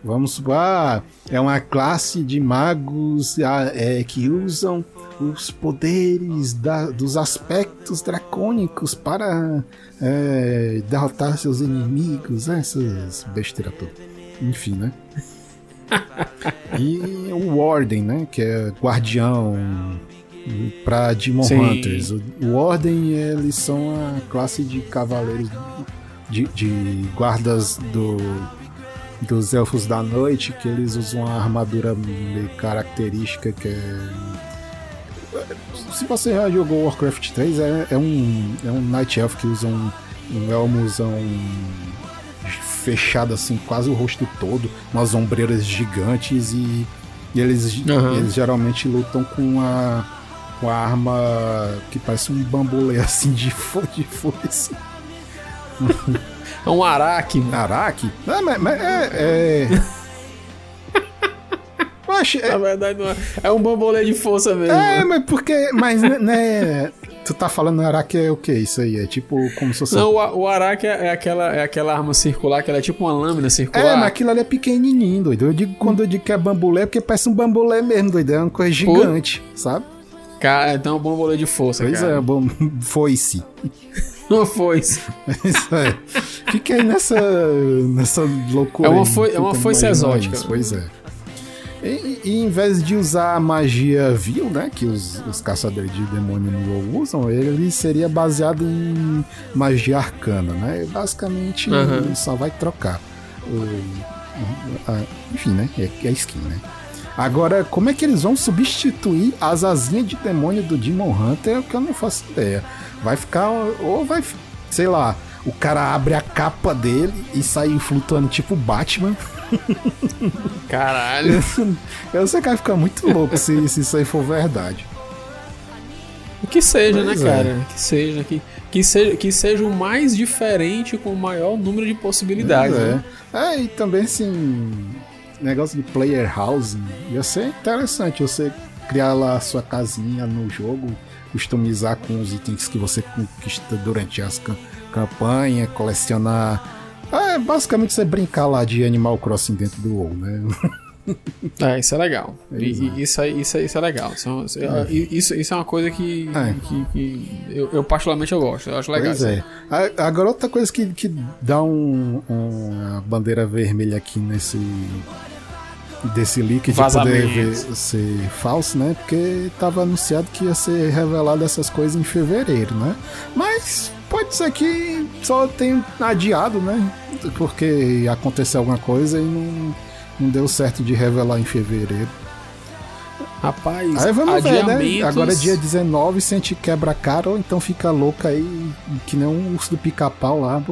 Vamos supor, ah, é uma classe de magos ah, é, que usam os poderes da, dos aspectos dracônicos para é, derrotar seus inimigos, né? essas besteiras todas. Enfim, né? e o Warden, né? Que é guardião para Demon Sim. Hunters. O Ordem, eles são a classe de cavaleiros de, de guardas do, dos Elfos da Noite, que eles usam uma armadura meio característica que é. Se você já jogou Warcraft 3, é, é um, é um Night Elf que usa um, um elmozão fechado assim, quase o rosto todo, umas ombreiras gigantes e, e eles, uhum. eles geralmente lutam com a com a arma que parece um bambolê assim de, fo de foice. É um araque. Araque? É, mas, mas é. é... Oxe, é... Na verdade, não é. é um bambolê de força mesmo. É, mas porque. Mas, né. né tu tá falando araque é o que isso aí? É tipo como se fosse. Não, o, o araque é, é, aquela, é aquela arma circular, que ela é tipo uma lâmina circular. É, mas aquilo ali é pequenininho, doido. Eu digo, quando eu digo que é bambolê, é porque parece um bambolê mesmo, doido. É uma coisa gigante, Pô. sabe? Cara, então é um bambolê de força, pois cara. é, bom, foi-se. Não foi-se. Isso é. Fica aí nessa, nessa loucura. É uma, foi, é uma foice exótica. Isso, pois é. E, e, em vez de usar a magia vil, né, que os, os caçadores de demônio no WoW usam, ele seria baseado em magia arcana, né? Basicamente, uhum. só vai trocar. O, a, enfim, né? É, é skin, né? Agora, como é que eles vão substituir as asinhas de demônio do Demon Hunter é o que eu não faço ideia. Vai ficar. Ou vai. Sei lá. O cara abre a capa dele e sai flutuando tipo Batman. Caralho. Eu sei que vai ficar muito louco se, se isso aí for verdade. Que seja, né, pois né, é. cara? Que seja, que, que, seja, que seja o mais diferente com o maior número de possibilidades. É, né? é e também assim negócio de player housing ia ser interessante você criar lá a sua casinha no jogo, customizar com os itens que você conquista durante as campanhas, colecionar. É basicamente você brincar lá de Animal Crossing dentro do WoW, né? É, isso é legal. E, isso, é, isso, é, isso é legal. Isso, é. isso, isso é uma coisa que, é. que, que eu, eu, particularmente eu gosto. Eu acho legal. Pois é. Agora outra coisa que, que dá um, um, uma bandeira vermelha aqui nesse desse leak de poder ser falso, né? Porque estava anunciado que ia ser revelado essas coisas em fevereiro, né? Mas pode ser que só tenha adiado, né? Porque aconteceu alguma coisa e não, não deu certo de revelar em fevereiro. Rapaz, aí vamos adiamentos... ver, né? Agora é dia 19, se a gente quebra a cara ou então fica louca aí, que nem um urso do pica-pau lá.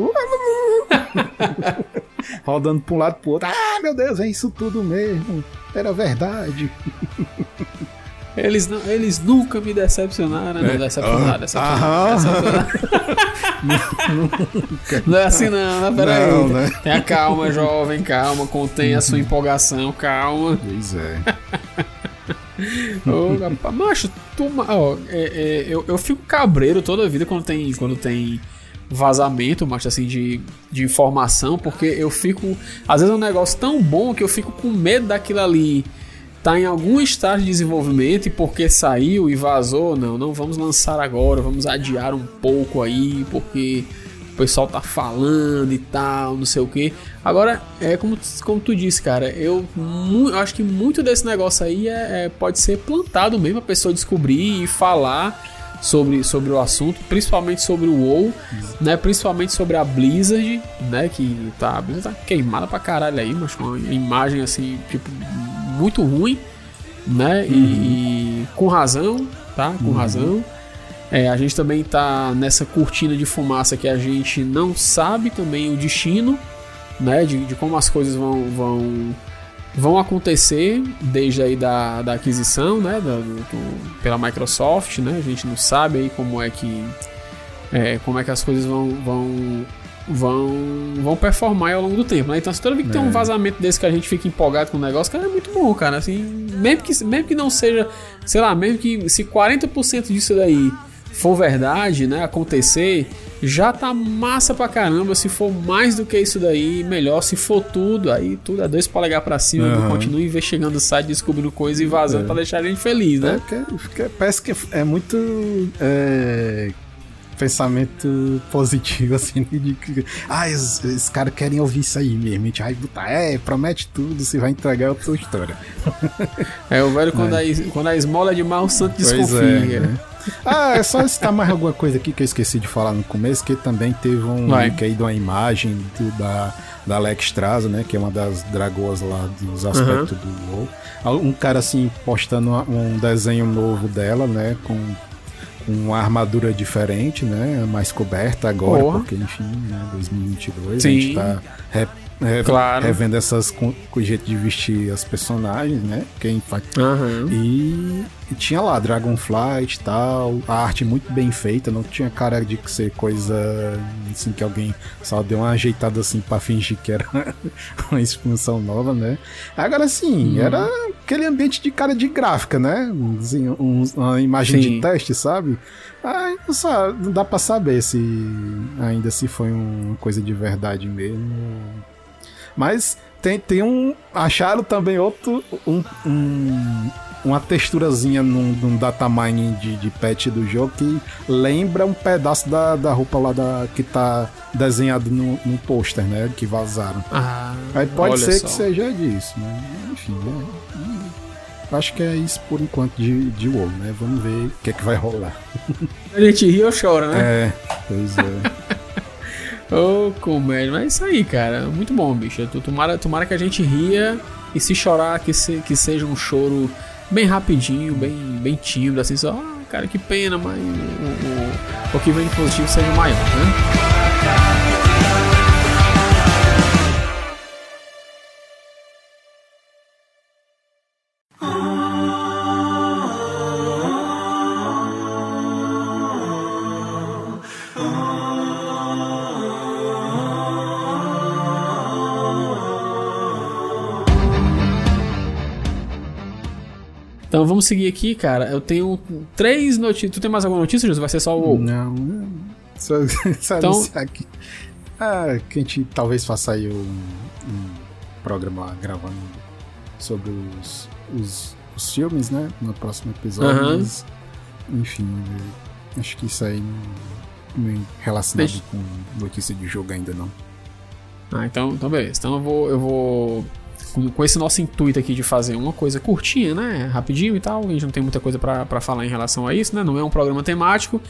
rodando para um lado pro outro. Ah, meu Deus, é isso tudo mesmo. Era verdade. Eles, não, eles nunca me decepcionaram. Né? É. Não, decepcionaram, decepcionaram. não é assim não, né? Peraí. Não, né? Tenha calma, jovem, calma. Contém a sua empolgação, calma. Pois é. Ô, rapaz, macho, tu, ó, é, é, eu, eu fico cabreiro toda a vida quando tem, quando tem vazamento, mas assim, de, de informação, porque eu fico. Às vezes é um negócio tão bom que eu fico com medo daquilo ali tá em algum estágio de desenvolvimento e porque saiu e vazou, não, não vamos lançar agora, vamos adiar um pouco aí, porque o pessoal tá falando e tal, não sei o que. Agora, é como, como tu disse, cara, eu, eu acho que muito desse negócio aí é, é, pode ser plantado mesmo, a pessoa descobrir e falar sobre, sobre o assunto, principalmente sobre o WoW, né? Principalmente sobre a Blizzard, né? Que tá, a Blizzard tá queimada pra caralho aí, mas com uma imagem assim, tipo, muito ruim, né? Uhum. E, e, com razão, tá? Com uhum. razão. É, a gente também tá nessa cortina de fumaça que a gente não sabe também o destino, né, de, de como as coisas vão, vão, vão acontecer desde aí da, da aquisição, né, da, do, pela Microsoft, né, a gente não sabe aí como é que é, como é que as coisas vão, vão vão, vão performar ao longo do tempo, né? Então, se toda vez que é. tem um é. vazamento desse que a gente fica empolgado com o negócio, cara, é muito bom, cara. Assim, mesmo que, mesmo que não seja, sei lá, mesmo que se 40% disso daí for verdade, né, acontecer, já tá massa pra caramba. Se for mais do que isso daí, melhor. Se for tudo, aí tudo é dois polegar pra cima. Uhum. Continua investigando o site, descobrindo coisas e vazando é. pra deixar a gente feliz, né? É, parece que é muito. É pensamento positivo, assim, de que, ah, esses caras querem ouvir isso aí mesmo. A gente vai botar, é, promete tudo, você vai entregar a sua história. É, o velho, quando, é. a, quando a esmola é demais, o santo desconfia. É, né? Ah, é só citar mais alguma coisa aqui que eu esqueci de falar no começo, que também teve um vai. link aí de uma imagem do, da, da Alex Straza, né, que é uma das dragoas lá dos aspectos uhum. do WoW. Um cara, assim, postando um desenho novo dela, né, com uma armadura diferente, né? Mais coberta agora, Porra. porque enfim, né? 2022 Sim. a gente tá é, claro. revendo essas com, com, o jeito de vestir as personagens, né? Quem faz. Uhum. E, e, tinha lá Dragonflight e tal, a arte muito bem feita, não tinha cara de ser coisa assim que alguém só deu uma ajeitada assim para fingir que era uma expansão nova, né? Agora sim, uhum. era aquele ambiente de cara de gráfica, né? Assim, um, uma imagem sim. de teste, sabe? Ah, não, sabe, não dá pra saber se ainda se foi uma coisa de verdade mesmo mas tem, tem um. Acharam também outro. Um, um, uma texturazinha num, num data mining de, de patch do jogo que lembra um pedaço da, da roupa lá da, que tá desenhado no, no pôster, né? Que vazaram. Ah, Aí pode ser só. que seja disso, né? Enfim, né? Acho que é isso por enquanto de, de WoW, né? Vamos ver o que é que vai rolar. A gente ri ou chora, né? É, pois é. Ô, oh, comédia. Mas é isso aí, cara. Muito bom, bicho. Tomara, tomara que a gente ria e se chorar, que, se, que seja um choro bem rapidinho, bem, bem tímido, assim, só, ah, cara, que pena, mas o, o, o que vem positivo seja maior, né? Então vamos seguir aqui, cara. Eu tenho três notícias. Tu tem mais alguma notícia, José? Vai ser só o. Não, só, só então... aqui. Ah, que a gente talvez faça aí um, um programa gravando sobre os, os, os, filmes, né? No próximo episódio. Uhum. Mas, enfim, acho que isso aí não é relacionado Deixa... com notícia de jogo ainda não. Ah, então, então beleza. Então eu vou, eu vou com, com, esse nosso intuito aqui de fazer uma coisa curtinha, né? Rapidinho e tal, a gente não tem muita coisa para falar em relação a isso, né? Não é um programa temático.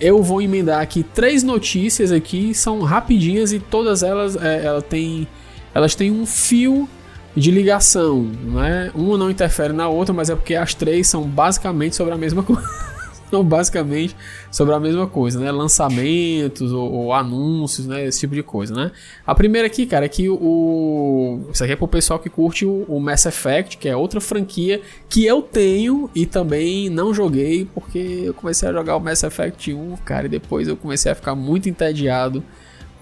Eu vou emendar aqui três notícias aqui, são rapidinhas e todas elas, é, ela tem, elas têm um fio de ligação, né? Uma não interfere na outra, mas é porque as três são basicamente sobre a mesma coisa. São basicamente sobre a mesma coisa, né? Lançamentos ou, ou, anúncios, né? Esse tipo de coisa, né? A primeira aqui, cara, é que o. Isso aqui é pro pessoal que curte o, o Mass Effect, que é outra franquia que eu tenho e também não joguei, porque eu comecei a jogar o Mass Effect 1, cara, e depois eu comecei a ficar muito entediado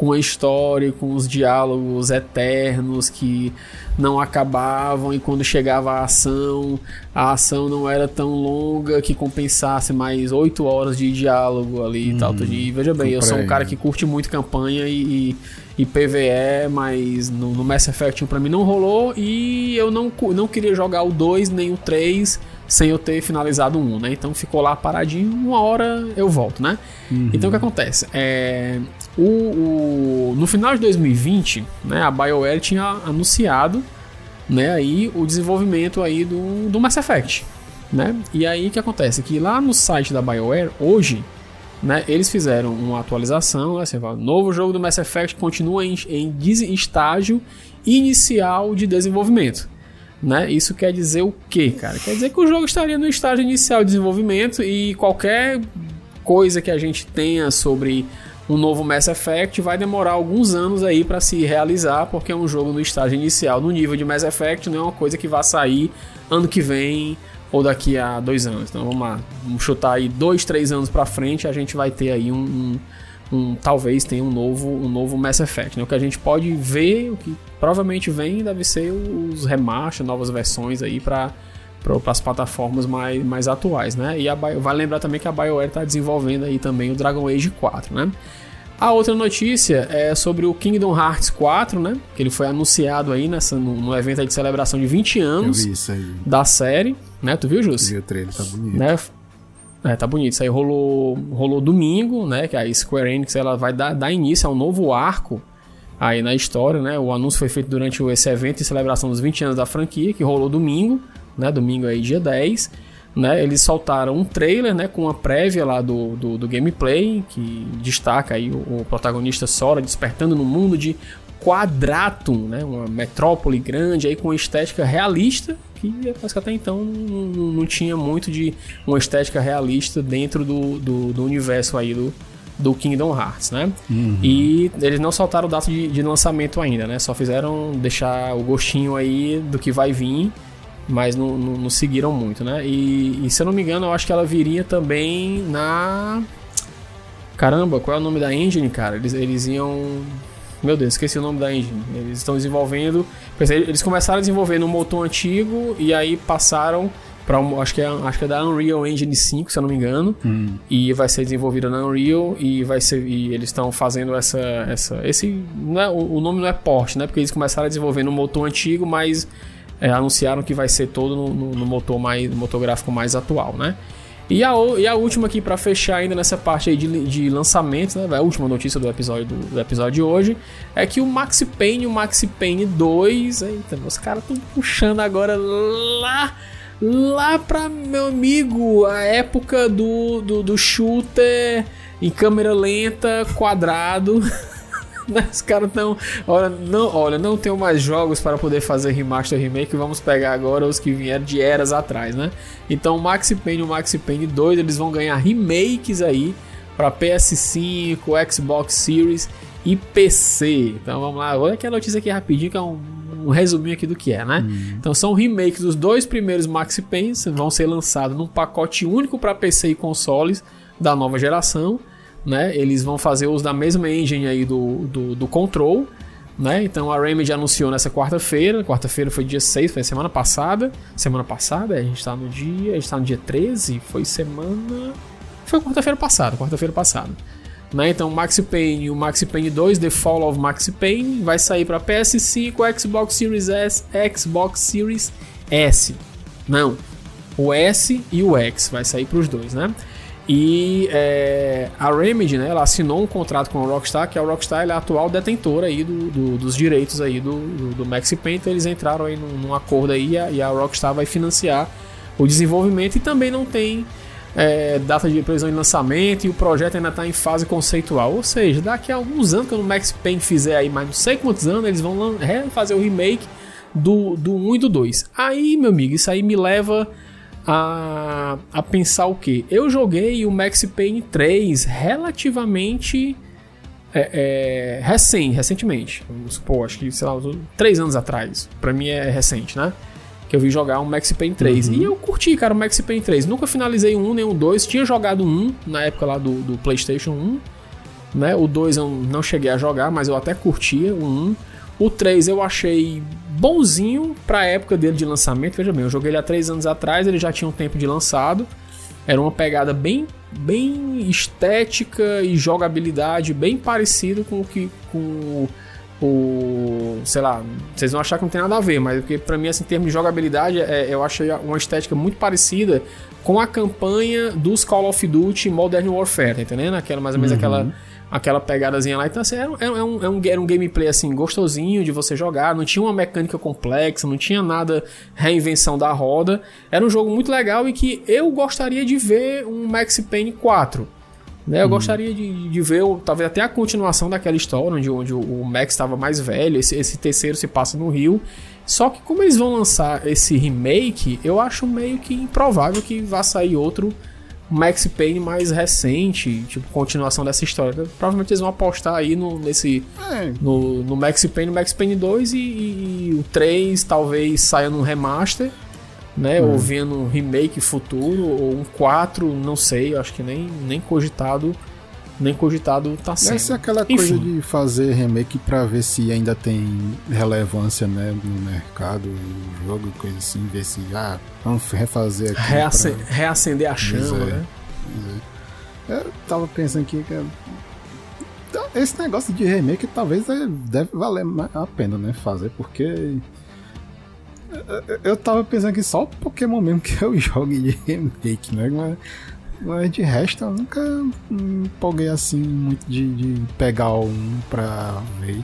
com a história, com os diálogos eternos que não acabavam e quando chegava a ação, a ação não era tão longa que compensasse mais oito horas de diálogo ali e tal. Hum, e veja bem, eu sou um cara que curte muito campanha e, e, e PVE, mas no, no Mass Effect 1 pra mim não rolou e eu não, não queria jogar o 2 nem o 3 sem eu ter finalizado um, né? Então ficou lá paradinho, uma hora eu volto, né? Uhum. Então o que acontece? É, o, o, no final de 2020, né, a BioWare tinha anunciado né, aí, o desenvolvimento aí do, do Mass Effect. Né? E aí o que acontece? Que lá no site da BioWare, hoje, né, eles fizeram uma atualização, né, você fala, novo jogo do Mass Effect continua em, em estágio inicial de desenvolvimento. Né? Isso quer dizer o quê, cara? Quer dizer que o jogo estaria no estágio inicial de desenvolvimento e qualquer coisa que a gente tenha sobre um novo Mass Effect vai demorar alguns anos aí para se realizar, porque é um jogo no estágio inicial, no nível de Mass Effect, não é uma coisa que vai sair ano que vem ou daqui a dois anos. Então vamos lá, vamos chutar aí dois, três anos para frente, a gente vai ter aí um, um, um, talvez tenha um novo, um novo Mass Effect. Né? O que a gente pode ver, o que provavelmente vem, deve ser os remaster, novas versões aí para para as plataformas mais, mais atuais, né? E a Bio, vale lembrar também que a BioWare está desenvolvendo aí também o Dragon Age 4, né? A outra notícia é sobre o Kingdom Hearts 4, né? Que ele foi anunciado aí nessa, no, no evento de celebração de 20 anos da série, né? Tu viu, Jus? Vi o trailer, tá bonito. Né? É, tá bonito. Isso aí rolou, rolou domingo, né? Que a Square Enix ela vai dar, dar início a um novo arco aí na história, né? O anúncio foi feito durante esse evento de celebração dos 20 anos da franquia, que rolou domingo, né? Domingo aí, dia 10 né, eles soltaram um trailer né, com uma prévia lá do, do, do gameplay que destaca aí o, o, protagonista Sora despertando no mundo de Quadratum, né, uma metrópole grande aí com estética realista que parece que até então não, não, tinha muito de uma estética realista dentro do, do, do universo aí do, do Kingdom Hearts, né? Uhum. E eles não soltaram o data de, de lançamento ainda, né? Só fizeram deixar o gostinho aí do que vai vir mas não, não, não seguiram muito, né? E, e, se eu não me engano, eu acho que ela viria também na. Caramba, qual é o nome da engine, cara? Eles, eles iam. Meu Deus, esqueci o nome da engine. Eles estão desenvolvendo. Eles começaram a desenvolver no motor antigo e aí passaram para acho que é acho que é da Unreal Engine 5, se eu não me engano, hum. e vai ser desenvolvida na Unreal e vai ser e eles estão fazendo essa essa esse não é, o, nome não é porte, né? Porque eles começaram a desenvolver no motor antigo, mas é, anunciaram que vai ser todo no, no, no motor mais no motor gráfico mais atual, né? E a, e a última aqui para fechar ainda nessa parte aí de, de lançamento, né? A última notícia do episódio do, do, episódio de hoje é que o Maxi Payne, o Maxi Payne 2, eita, os caras estão puxando agora lá lá pra meu amigo, a época do, do, do shooter em câmera lenta, quadrado. Os caras estão. Olha não, olha, não tenho mais jogos para poder fazer remaster remake. Vamos pegar agora os que vieram de eras atrás, né? Então, o Maxi Payne e o Maxi Payne 2 eles vão ganhar remakes aí para PS5, Xbox Series e PC. Então vamos lá, olha aqui a notícia aqui rapidinho, que é um, um resuminho aqui do que é, né? Hum. Então são remakes dos dois primeiros Maxi Paynes, vão ser lançados num pacote único para PC e consoles da nova geração né? Eles vão fazer uso da mesma engine aí do, do, do Control, né? Então a Remedy anunciou nessa quarta-feira, quarta-feira foi dia 6, foi semana passada. Semana passada, a gente tá no dia, a gente tá no dia 13, foi semana foi quarta-feira passada, quarta-feira passada. Né? Então, o Maxi Payne o Maxi Payne 2, The Fall of Maxi Payne, vai sair para PS5, Xbox Series S, Xbox Series S. Não, o S e o X vai sair para os dois, né? E é, a Remedy, né, ela assinou um contrato com a Rockstar, que a Rockstar é a atual detentora aí do, do, dos direitos aí do, do, do Maxi Payne, então eles entraram aí num, num acordo aí e a, e a, Rockstar vai financiar o desenvolvimento. E também não tem é, data de previsão de lançamento e o projeto ainda está em fase conceitual, ou seja, daqui a alguns anos, quando o Max Payne fizer aí mais não sei quantos anos, eles vão fazer o remake do, do 1 e do 2. Aí, meu amigo, isso aí me leva a, a pensar o que? Eu joguei o Max Payne 3 relativamente é, é, recém, recentemente. Vamos supor, acho que, sei lá, três anos atrás. Pra mim é recente, né? Que eu vi jogar um Max Payne 3. Uhum. E eu curti, cara, o Max Payne 3. Nunca finalizei um nem o 2. Tinha jogado um na época lá do, do PlayStation 1. Né? O 2 eu não cheguei a jogar, mas eu até curtia o 1. O 3 eu achei bonzinho pra época dele de lançamento. Veja bem, eu joguei ele há 3 anos atrás, ele já tinha um tempo de lançado. Era uma pegada bem, bem estética e jogabilidade bem parecido com o que com o, sei lá, vocês vão achar que não tem nada a ver, mas porque para mim assim, em termos de jogabilidade, é, eu achei uma estética muito parecida com a campanha dos Call of Duty Modern Warfare, tá entendendo? Aquela mais ou menos uhum. aquela aquela pegadazinha lá. Então, assim, era, era, um, era, um, era um gameplay, assim, gostosinho de você jogar. Não tinha uma mecânica complexa, não tinha nada reinvenção da roda. Era um jogo muito legal e que eu gostaria de ver um Max Payne 4. Né? Eu hum. gostaria de, de ver, talvez até a continuação daquela história, onde, onde o Max estava mais velho. Esse, esse terceiro se passa no Rio. Só que como eles vão lançar esse remake, eu acho meio que improvável que vá sair outro Max Payne mais recente, tipo, continuação dessa história. Provavelmente eles vão apostar aí no, nesse. É. No, no Max Payne, no Max Payne 2 e, e, o 3 talvez saia num remaster, né? Hum. Ou vendo um remake futuro, ou um 4, não sei, acho que nem, nem cogitado nem cogitado tá sendo. Essa é aquela Enfim. coisa de fazer remake para ver se ainda tem relevância né, no mercado, no jogo coisa assim, ver se ah, vamos refazer aqui. Reacen pra... Reacender a chama, é, né? É. Eu tava pensando aqui que esse negócio de remake talvez deve valer a pena, né, fazer, porque eu tava pensando que só o Pokémon mesmo que eu jogo de remake, né? Mas mas de resto, eu nunca me empolguei assim muito de, de pegar um pra ver.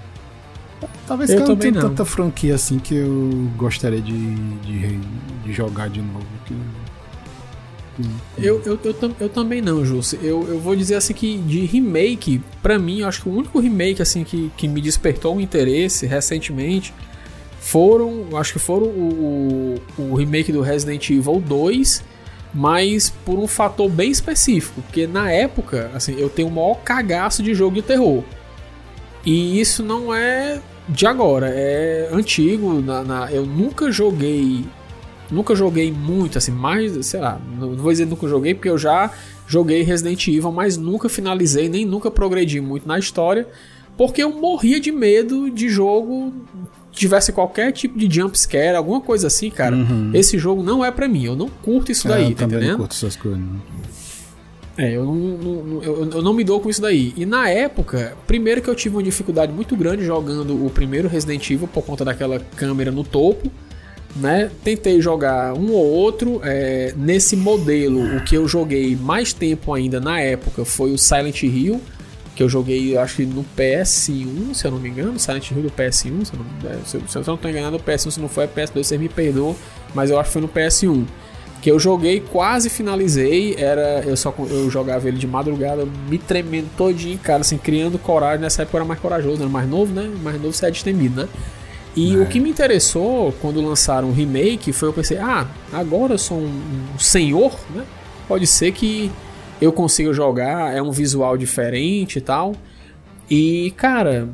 Talvez eu, eu não tenha não. tanta franquia assim que eu gostaria de, de, de jogar de novo. Que... Eu, eu, eu, eu, também não, Júcio. Eu, eu vou dizer assim que de remake, pra mim, eu acho que o único remake assim que, que me despertou um interesse recentemente foram, acho que foram o, o, o remake do Resident Evil 2 mas por um fator bem específico, porque na época, assim, eu tenho o maior cagaço de jogo de terror. E isso não é de agora, é antigo. Na, na, eu nunca joguei. Nunca joguei muito, assim, mais, sei lá, não vou dizer nunca joguei, porque eu já joguei Resident Evil, mas nunca finalizei, nem nunca progredi muito na história, porque eu morria de medo de jogo tivesse qualquer tipo de jump scare, alguma coisa assim, cara, uhum. esse jogo não é para mim. Eu não curto isso é, daí, tá entendendo? Eu não curto essas coisas. É, eu não, não, eu, eu não me dou com isso daí. E na época, primeiro que eu tive uma dificuldade muito grande jogando o primeiro Resident Evil por conta daquela câmera no topo. Né? Tentei jogar um ou outro. É, nesse modelo, o que eu joguei mais tempo ainda na época foi o Silent Hill que eu joguei, acho que no PS1, se eu não me engano, Silent Hill do PS1, se eu não, se eu, se eu não tô enganado, o PS1 se não foi, é PS2, você me perdoa, mas eu acho que foi no PS1. Que eu joguei, quase finalizei, era eu só eu jogava ele de madrugada, me tremendo todinho, cara, assim, criando coragem, nessa época eu era mais corajoso, era mais novo, né? Mais novo você é destemido, né? E é. o que me interessou quando lançaram o remake foi eu pensei, ah, agora eu sou um, um senhor, né? Pode ser que eu consigo jogar, é um visual diferente e tal. E, cara,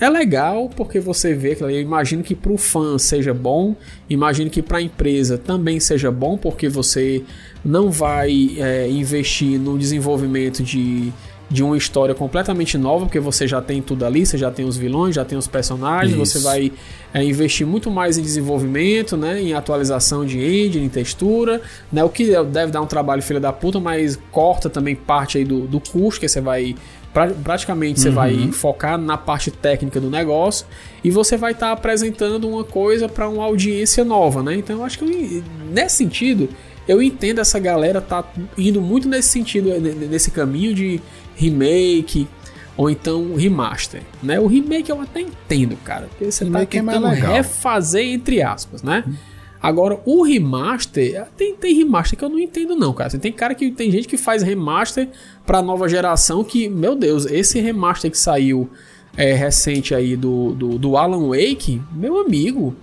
é legal porque você vê que eu imagino que para o fã seja bom, imagino que para a empresa também seja bom porque você não vai é, investir no desenvolvimento de de uma história completamente nova, porque você já tem tudo ali, você já tem os vilões, já tem os personagens, Isso. você vai é, investir muito mais em desenvolvimento, né, em atualização de engine, em textura, né, o que deve dar um trabalho filha da puta, mas corta também parte aí do, do custo, que você vai pra, praticamente uhum. você vai uhum. focar na parte técnica do negócio e você vai estar tá apresentando uma coisa para uma audiência nova, né? Então eu acho que nesse sentido eu entendo essa galera tá indo muito nesse sentido, nesse caminho de remake ou então remaster, né? O remake eu até entendo, cara, porque você tá remake tá tentando é refazer entre aspas, né? Hum. Agora, o remaster, tem, tem remaster que eu não entendo não, cara. Tem cara que tem gente que faz remaster pra nova geração que, meu Deus, esse remaster que saiu é, recente aí do, do, do Alan Wake, meu amigo,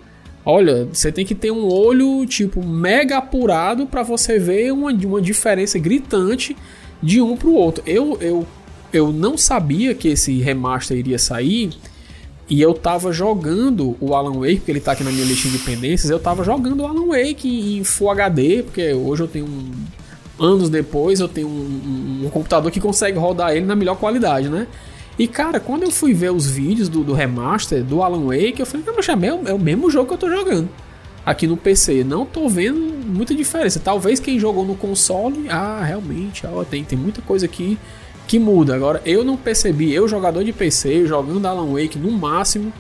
olha, você tem que ter um olho, tipo, mega apurado para você ver uma, uma diferença gritante de um pro outro. Eu, eu, eu não sabia que esse remaster iria sair. E eu tava jogando o Alan Wake, porque ele tá aqui na minha lista de pendências. Eu tava jogando o Alan Wake em Full HD, porque hoje eu tenho um, anos depois eu tenho um, um, um, computador que consegue rodar ele na melhor qualidade, né? E cara, quando eu fui ver os vídeos do, do remaster do Alan Wake, eu falei, poxa, é, é o mesmo jogo que eu tô jogando aqui no PC. Não tô vendo muita diferença. Talvez quem jogou no console, ah, realmente, ó, tem, tem muita coisa aqui que muda. Agora, eu não percebi, eu jogador de PC, jogando Alan Wake no máximo,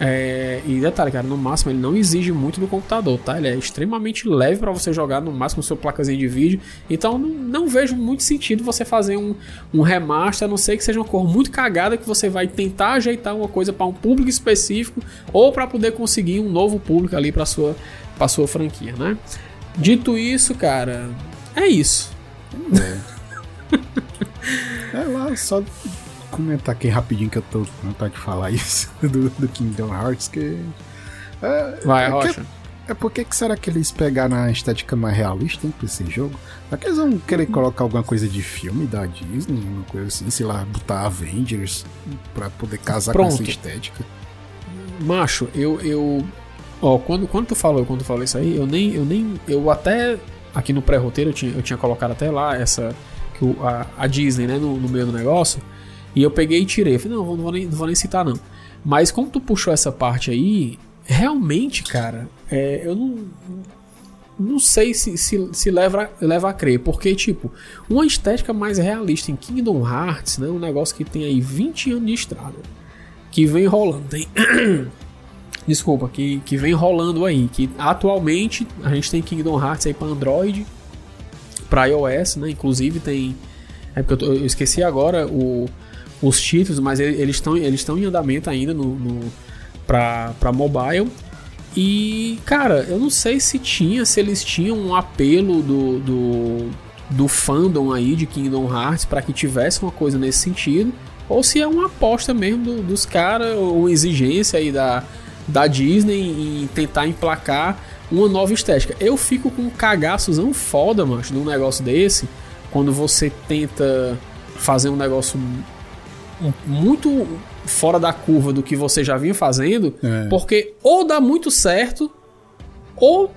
é, e detalhe, cara, no máximo ele não exige muito do computador, tá? Ele é extremamente leve para você jogar no máximo seu placazinho de vídeo. Então não, não, vejo muito sentido você fazer um, um remaster, a não ser que seja uma cor muito cagada que você vai tentar ajeitar uma coisa para um público específico ou para poder conseguir um novo público ali para sua para sua franquia, né? Dito isso, cara, é isso. É, é lá, só comentar aqui rapidinho que eu tô com vontade de falar isso do, do Kingdom Hearts, que. É, Vai, é Rocha. É por que será que eles pegaram a estética mais realista hein, pra esse jogo? Será que eles vão querer colocar alguma coisa de filme da Disney, alguma coisa assim, sei lá, botar Avengers pra poder casar Pronto. com essa estética? Macho, eu. eu ó, quando, quando tu falou, quando tu falou isso aí, eu nem. Eu nem. Eu até. Aqui no pré-roteiro eu tinha, eu tinha colocado até lá essa. Que o, a, a Disney, né, no, no meio do negócio. E eu peguei e tirei. Falei, não, não vou, nem, não vou nem citar, não. Mas como tu puxou essa parte aí, realmente, cara, é, eu não. Não sei se, se, se leva, leva a crer, porque, tipo, uma estética mais realista em Kingdom Hearts, né? Um negócio que tem aí 20 anos de estrada, que vem rolando, tem. Desculpa, que, que vem rolando aí. Que atualmente a gente tem Kingdom Hearts aí para Android, para iOS, né? Inclusive tem. É porque eu, tô, eu esqueci agora o, os títulos, mas eles estão eles estão em andamento ainda no, no para mobile. E, cara, eu não sei se tinha, se eles tinham um apelo do, do, do fandom aí de Kingdom Hearts para que tivesse uma coisa nesse sentido, ou se é uma aposta mesmo do, dos caras, ou exigência aí da, da Disney em tentar emplacar uma nova estética. Eu fico com um cagaçozão foda, mancho, num negócio desse, quando você tenta fazer um negócio muito fora da curva do que você já vinha fazendo, é. porque ou dá muito certo, ou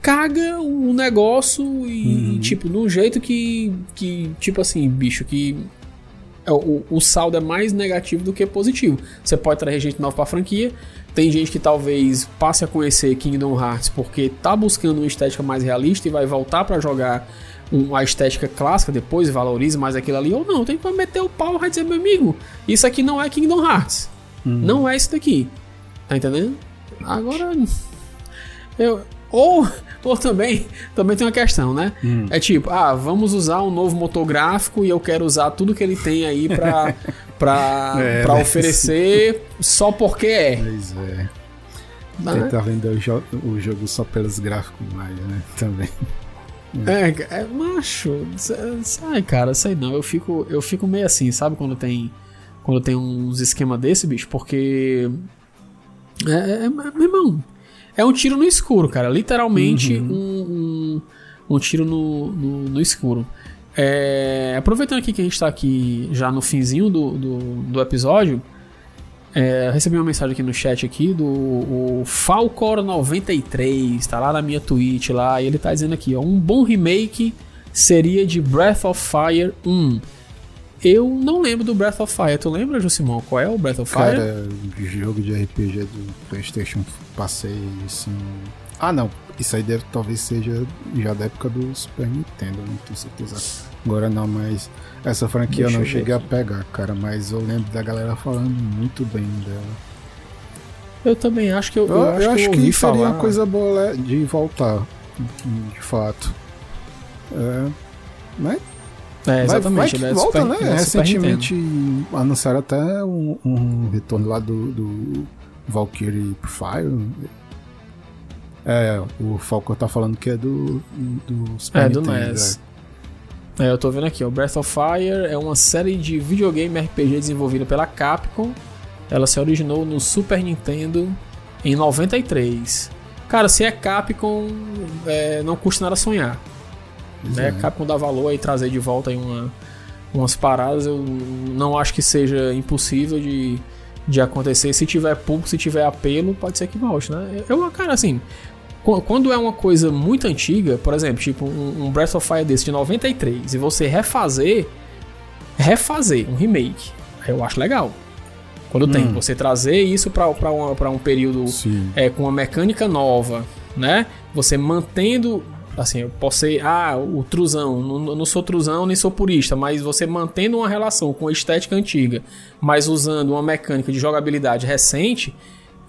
caga o negócio e, uhum. tipo, de um jeito que, que, tipo assim, bicho, que é, o, o saldo é mais negativo do que positivo. Você pode trazer gente nova pra franquia, tem gente que talvez passe a conhecer Kingdom Hearts porque tá buscando uma estética mais realista e vai voltar para jogar uma estética clássica depois, valorize mais aquilo ali, ou não, tem que meter o pau e dizer, meu amigo, isso aqui não é Kingdom Hearts. Hum. Não é isso daqui. Tá entendendo? Agora. Eu. Ou, ou também, também tem uma questão, né? Hum. É tipo, ah, vamos usar um novo motor gráfico e eu quero usar tudo que ele tem aí pra, pra, é, pra oferecer só porque é. Pois é. Tentar vender o, jo o jogo só pelos gráficos mais, né? Também. É, é macho. Sai, cara, sei não. Eu fico, eu fico meio assim, sabe? Quando tem, quando tem uns esquema desse, bicho, porque. É, é, é, meu irmão, é um tiro no escuro, cara. Literalmente uhum. um, um, um, tiro no, no, no escuro. É, aproveitando aqui que a gente tá aqui já no finzinho do, do, do episódio, é, recebi uma mensagem aqui no chat aqui do Falcor93, tá lá na minha Twitch lá, e ele tá dizendo aqui, ó, um bom remake seria de Breath of Fire 1. Eu não lembro do Breath of Fire. Tu lembra, Josimão? Qual é o Breath of Fire? Cara, jogo de RPG do PlayStation passei assim. Ah, não. Isso aí deve, talvez seja já da época do Super Nintendo, não tenho certeza. Agora não, mas essa franquia Deixa eu não cheguei aqui. a pegar, cara, mas eu lembro da galera falando muito bem dela. Eu também acho que eu, eu, eu acho, eu acho que, que seria uma coisa boa né, de voltar, de fato. É, mas é, exatamente. Vai, vai volta, Super, né? Recentemente anunciaram até um, um, retorno lá do, do Valkyrie Fire. É, o Falcon tá falando que é do, do Super é, Nintendo. Do NES. É. É, eu tô vendo aqui, o Breath of Fire é uma série de videogame RPG desenvolvida pela Capcom. Ela se originou no Super Nintendo em 93. Cara, se é Capcom, é, não custa nada sonhar. Né? Capcom dá valor e trazer de volta aí uma, umas paradas. Eu não acho que seja impossível de, de acontecer. Se tiver público, se tiver apelo, pode ser que volte, né? Eu, cara, assim, quando é uma coisa muito antiga, por exemplo, tipo um, Breath of Fire desse de 93, e você refazer, refazer um remake, eu acho legal. Quando hum. tem, você trazer isso para um período é, com uma mecânica nova, né? Você mantendo. Assim, eu posso ser. Ah, o truzão. Não, não sou truzão nem sou purista, mas você mantendo uma relação com a estética antiga, mas usando uma mecânica de jogabilidade recente,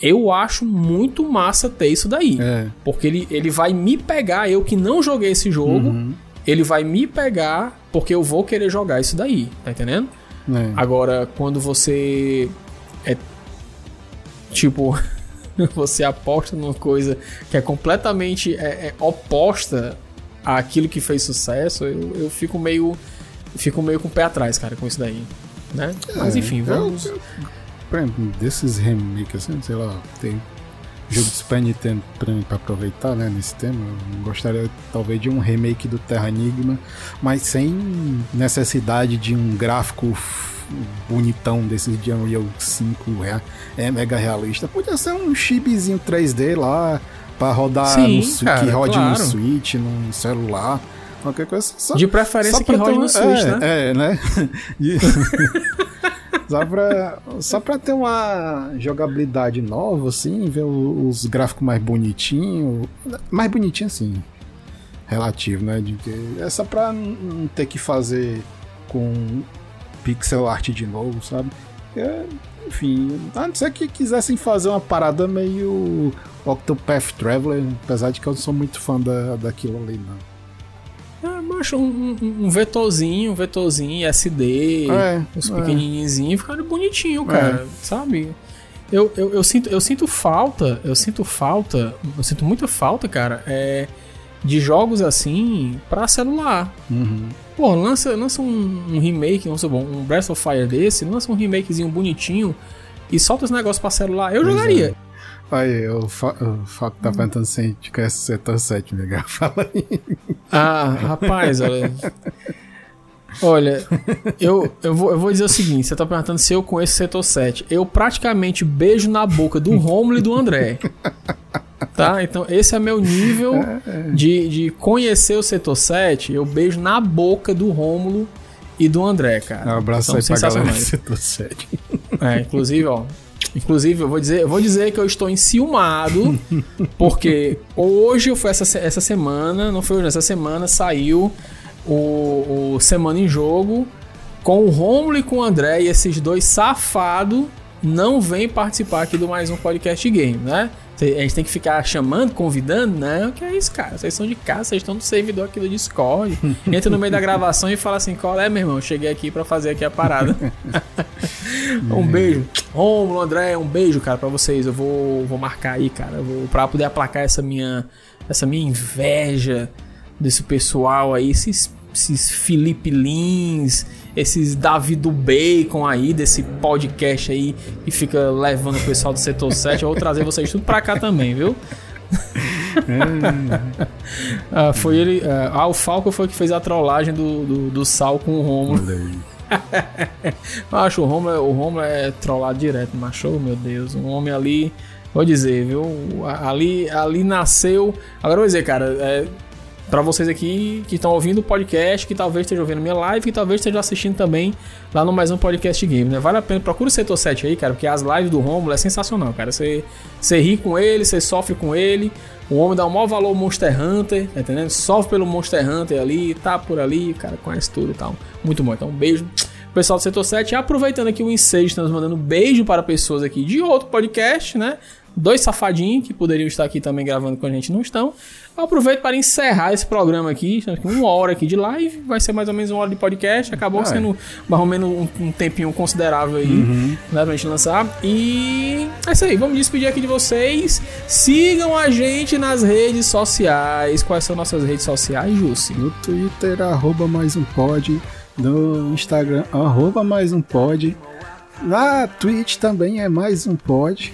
eu acho muito massa ter isso daí. É. Porque ele, ele vai me pegar, eu que não joguei esse jogo, uhum. ele vai me pegar porque eu vou querer jogar isso daí, tá entendendo? É. Agora, quando você é tipo você aposta numa coisa que é completamente é, é oposta àquilo que fez sucesso, eu, eu fico meio fico meio com o pé atrás, cara, com isso daí, né? Mas é, enfim, vamos eu, eu por exemplo, desses remakes, assim, sei lá, tem jogo de Super Nintendo pra, pra aproveitar, né, nesse tema. Eu gostaria talvez de um remake do Terra Enigma, mas sem necessidade de um gráfico bonitão desses de Unreal 5 é mega realista. Podia ser um chibizinho 3D lá para rodar Sim, no, cara, que rode claro. no Switch, no celular, qualquer coisa. Só, De preferência só que rode no Switch, é, né? É, né? Só, pra, só pra ter uma jogabilidade nova, assim, ver os gráficos mais bonitinhos. Mais bonitinho, assim, relativo, né? De é só pra não ter que fazer com pixel art de novo, sabe? É, enfim, a não ser que quisessem fazer uma parada meio Octopath Traveler, apesar de que eu não sou muito fã da, daquilo ali, não. Ah, macho, um, um, um vetorzinho, um vetorzinho SD, É, os é. pequenininhos, ficaram bonitinho, cara, sabe? Eu, eu, eu, sinto, eu sinto falta, eu sinto falta, eu sinto muita falta, cara, é, de jogos assim pra celular. Uhum. Pô, lança, lança um, um remake, vamos supor, um Breath of Fire desse, lança um remakezinho bonitinho e solta os negócios pra celular. Eu Pois jogaria. é. Aí, o, Fa o Faco tá perguntando se a gente conhece o setor 7, legal. Fala aí. Ah, rapaz, olha. Olha, eu, eu, vou, eu vou dizer o seguinte: você tá perguntando se eu conheço o setor 7. Eu praticamente beijo na boca do Romulo e do André. Tá? Então, esse é meu nível de, de conhecer o setor 7. Eu beijo na boca do Rômulo e do André, cara. Um abraço São aí pra galera do setor 7. É, inclusive, ó. Inclusive, eu vou dizer, eu vou dizer que eu estou enciumado, porque hoje foi essa, essa semana, não foi hoje, essa semana saiu o, o Semana em Jogo com o Romulo e com o André, e esses dois safados não vêm participar aqui do mais um podcast game, né? A gente tem que ficar chamando, convidando? Não, que é isso, cara. Vocês são de casa, vocês estão no servidor aqui do Discord. Entra no meio da gravação e fala assim: qual é, meu irmão? Cheguei aqui pra fazer aqui a parada. Um beijo. Romulo, André, um beijo, cara, pra vocês. Eu vou, vou marcar aí, cara. Eu vou, pra poder aplacar essa minha, essa minha inveja desse pessoal aí, esses, esses Felipe Lins, esses Davi do Bacon aí, desse podcast aí, que fica levando o pessoal do setor 7. Eu vou trazer vocês tudo pra cá também, viu? Ah, foi ele. ah, ah, o Falco foi que fez a trollagem do, do, do Sal com o Romulo. Acho o Romulo, é- o Romulo é trollado direto, macho, oh, meu Deus. Um homem ali, vou dizer, viu? Ali, ali nasceu. Agora eu vou dizer, cara, é, pra vocês aqui que estão ouvindo o podcast, que talvez estejam ouvindo minha live, que talvez estejam assistindo também lá no mais um podcast game, né? Vale a pena, procura o setor 7 aí, cara, porque as lives do Romulo é sensacional, cara. Você, você ri com ele, você sofre com ele. O homem dá o maior valor ao Monster Hunter, tá entendendo? Sofre pelo Monster Hunter ali, tá por ali, cara conhece tudo e tal. Muito bom. Então, um beijo pessoal do Setor 7. E aproveitando aqui o ensejo, estamos mandando um beijo para pessoas aqui de outro podcast, né? Dois safadinhos que poderiam estar aqui também gravando com a gente não estão. Aproveito para encerrar esse programa aqui, estamos com uma hora aqui de live, vai ser mais ou menos uma hora de podcast, acabou Ah, é. sendo mais ou menos um, um tempinho considerável aí, né, pra gente lançar. E é isso aí, vamos despedir aqui de vocês. Sigam a gente nas redes sociais. Quais são nossas redes sociais, Jussi? No Twitter, arroba mais um pod. No Instagram, arroba mais um pod. Na Twitch também é mais um pod.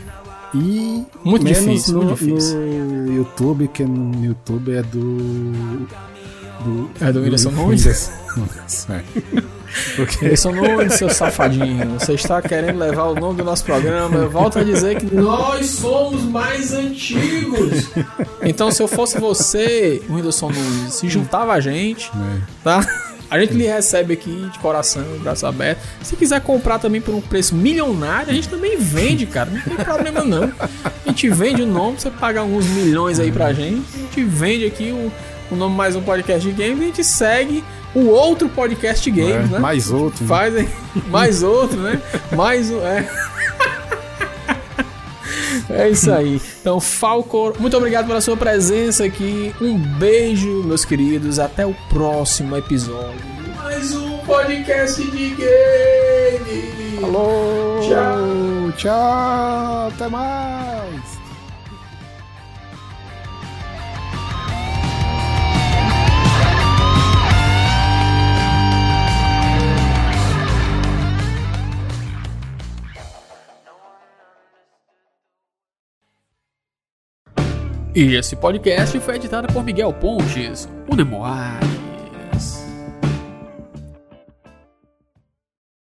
E Muito menos difícil, no, muito difícil. no YouTube, que no YouTube é do. do É do Whindersson Nunes? É. Porque Wilson Nunes, seu safadinho, você está querendo levar o nome do nosso programa. Eu volto a dizer que nós somos mais antigos. Então, se eu fosse você, Whindersson Nunes, se juntava a gente, né, tá? A gente lhe recebe aqui de coração, braço aberto. Se quiser comprar também por um preço milionário, a gente também vende, cara. Não tem problema não. A gente vende o nome, você pagar alguns milhões aí pra gente. A gente vende aqui o, o nome mais um podcast de games e a gente segue o outro podcast de games, é, né? mais outro. né? Faz aí. Mais outro, né? Mais um. É. É isso aí. Então, Falcor, muito obrigado pela sua presença aqui. Um beijo, meus queridos. Até o próximo episódio. Mais um podcast de game. Falou! Tchau. Tchau! Até mais! E esse podcast foi editado por Miguel Pontes, o Nemoar.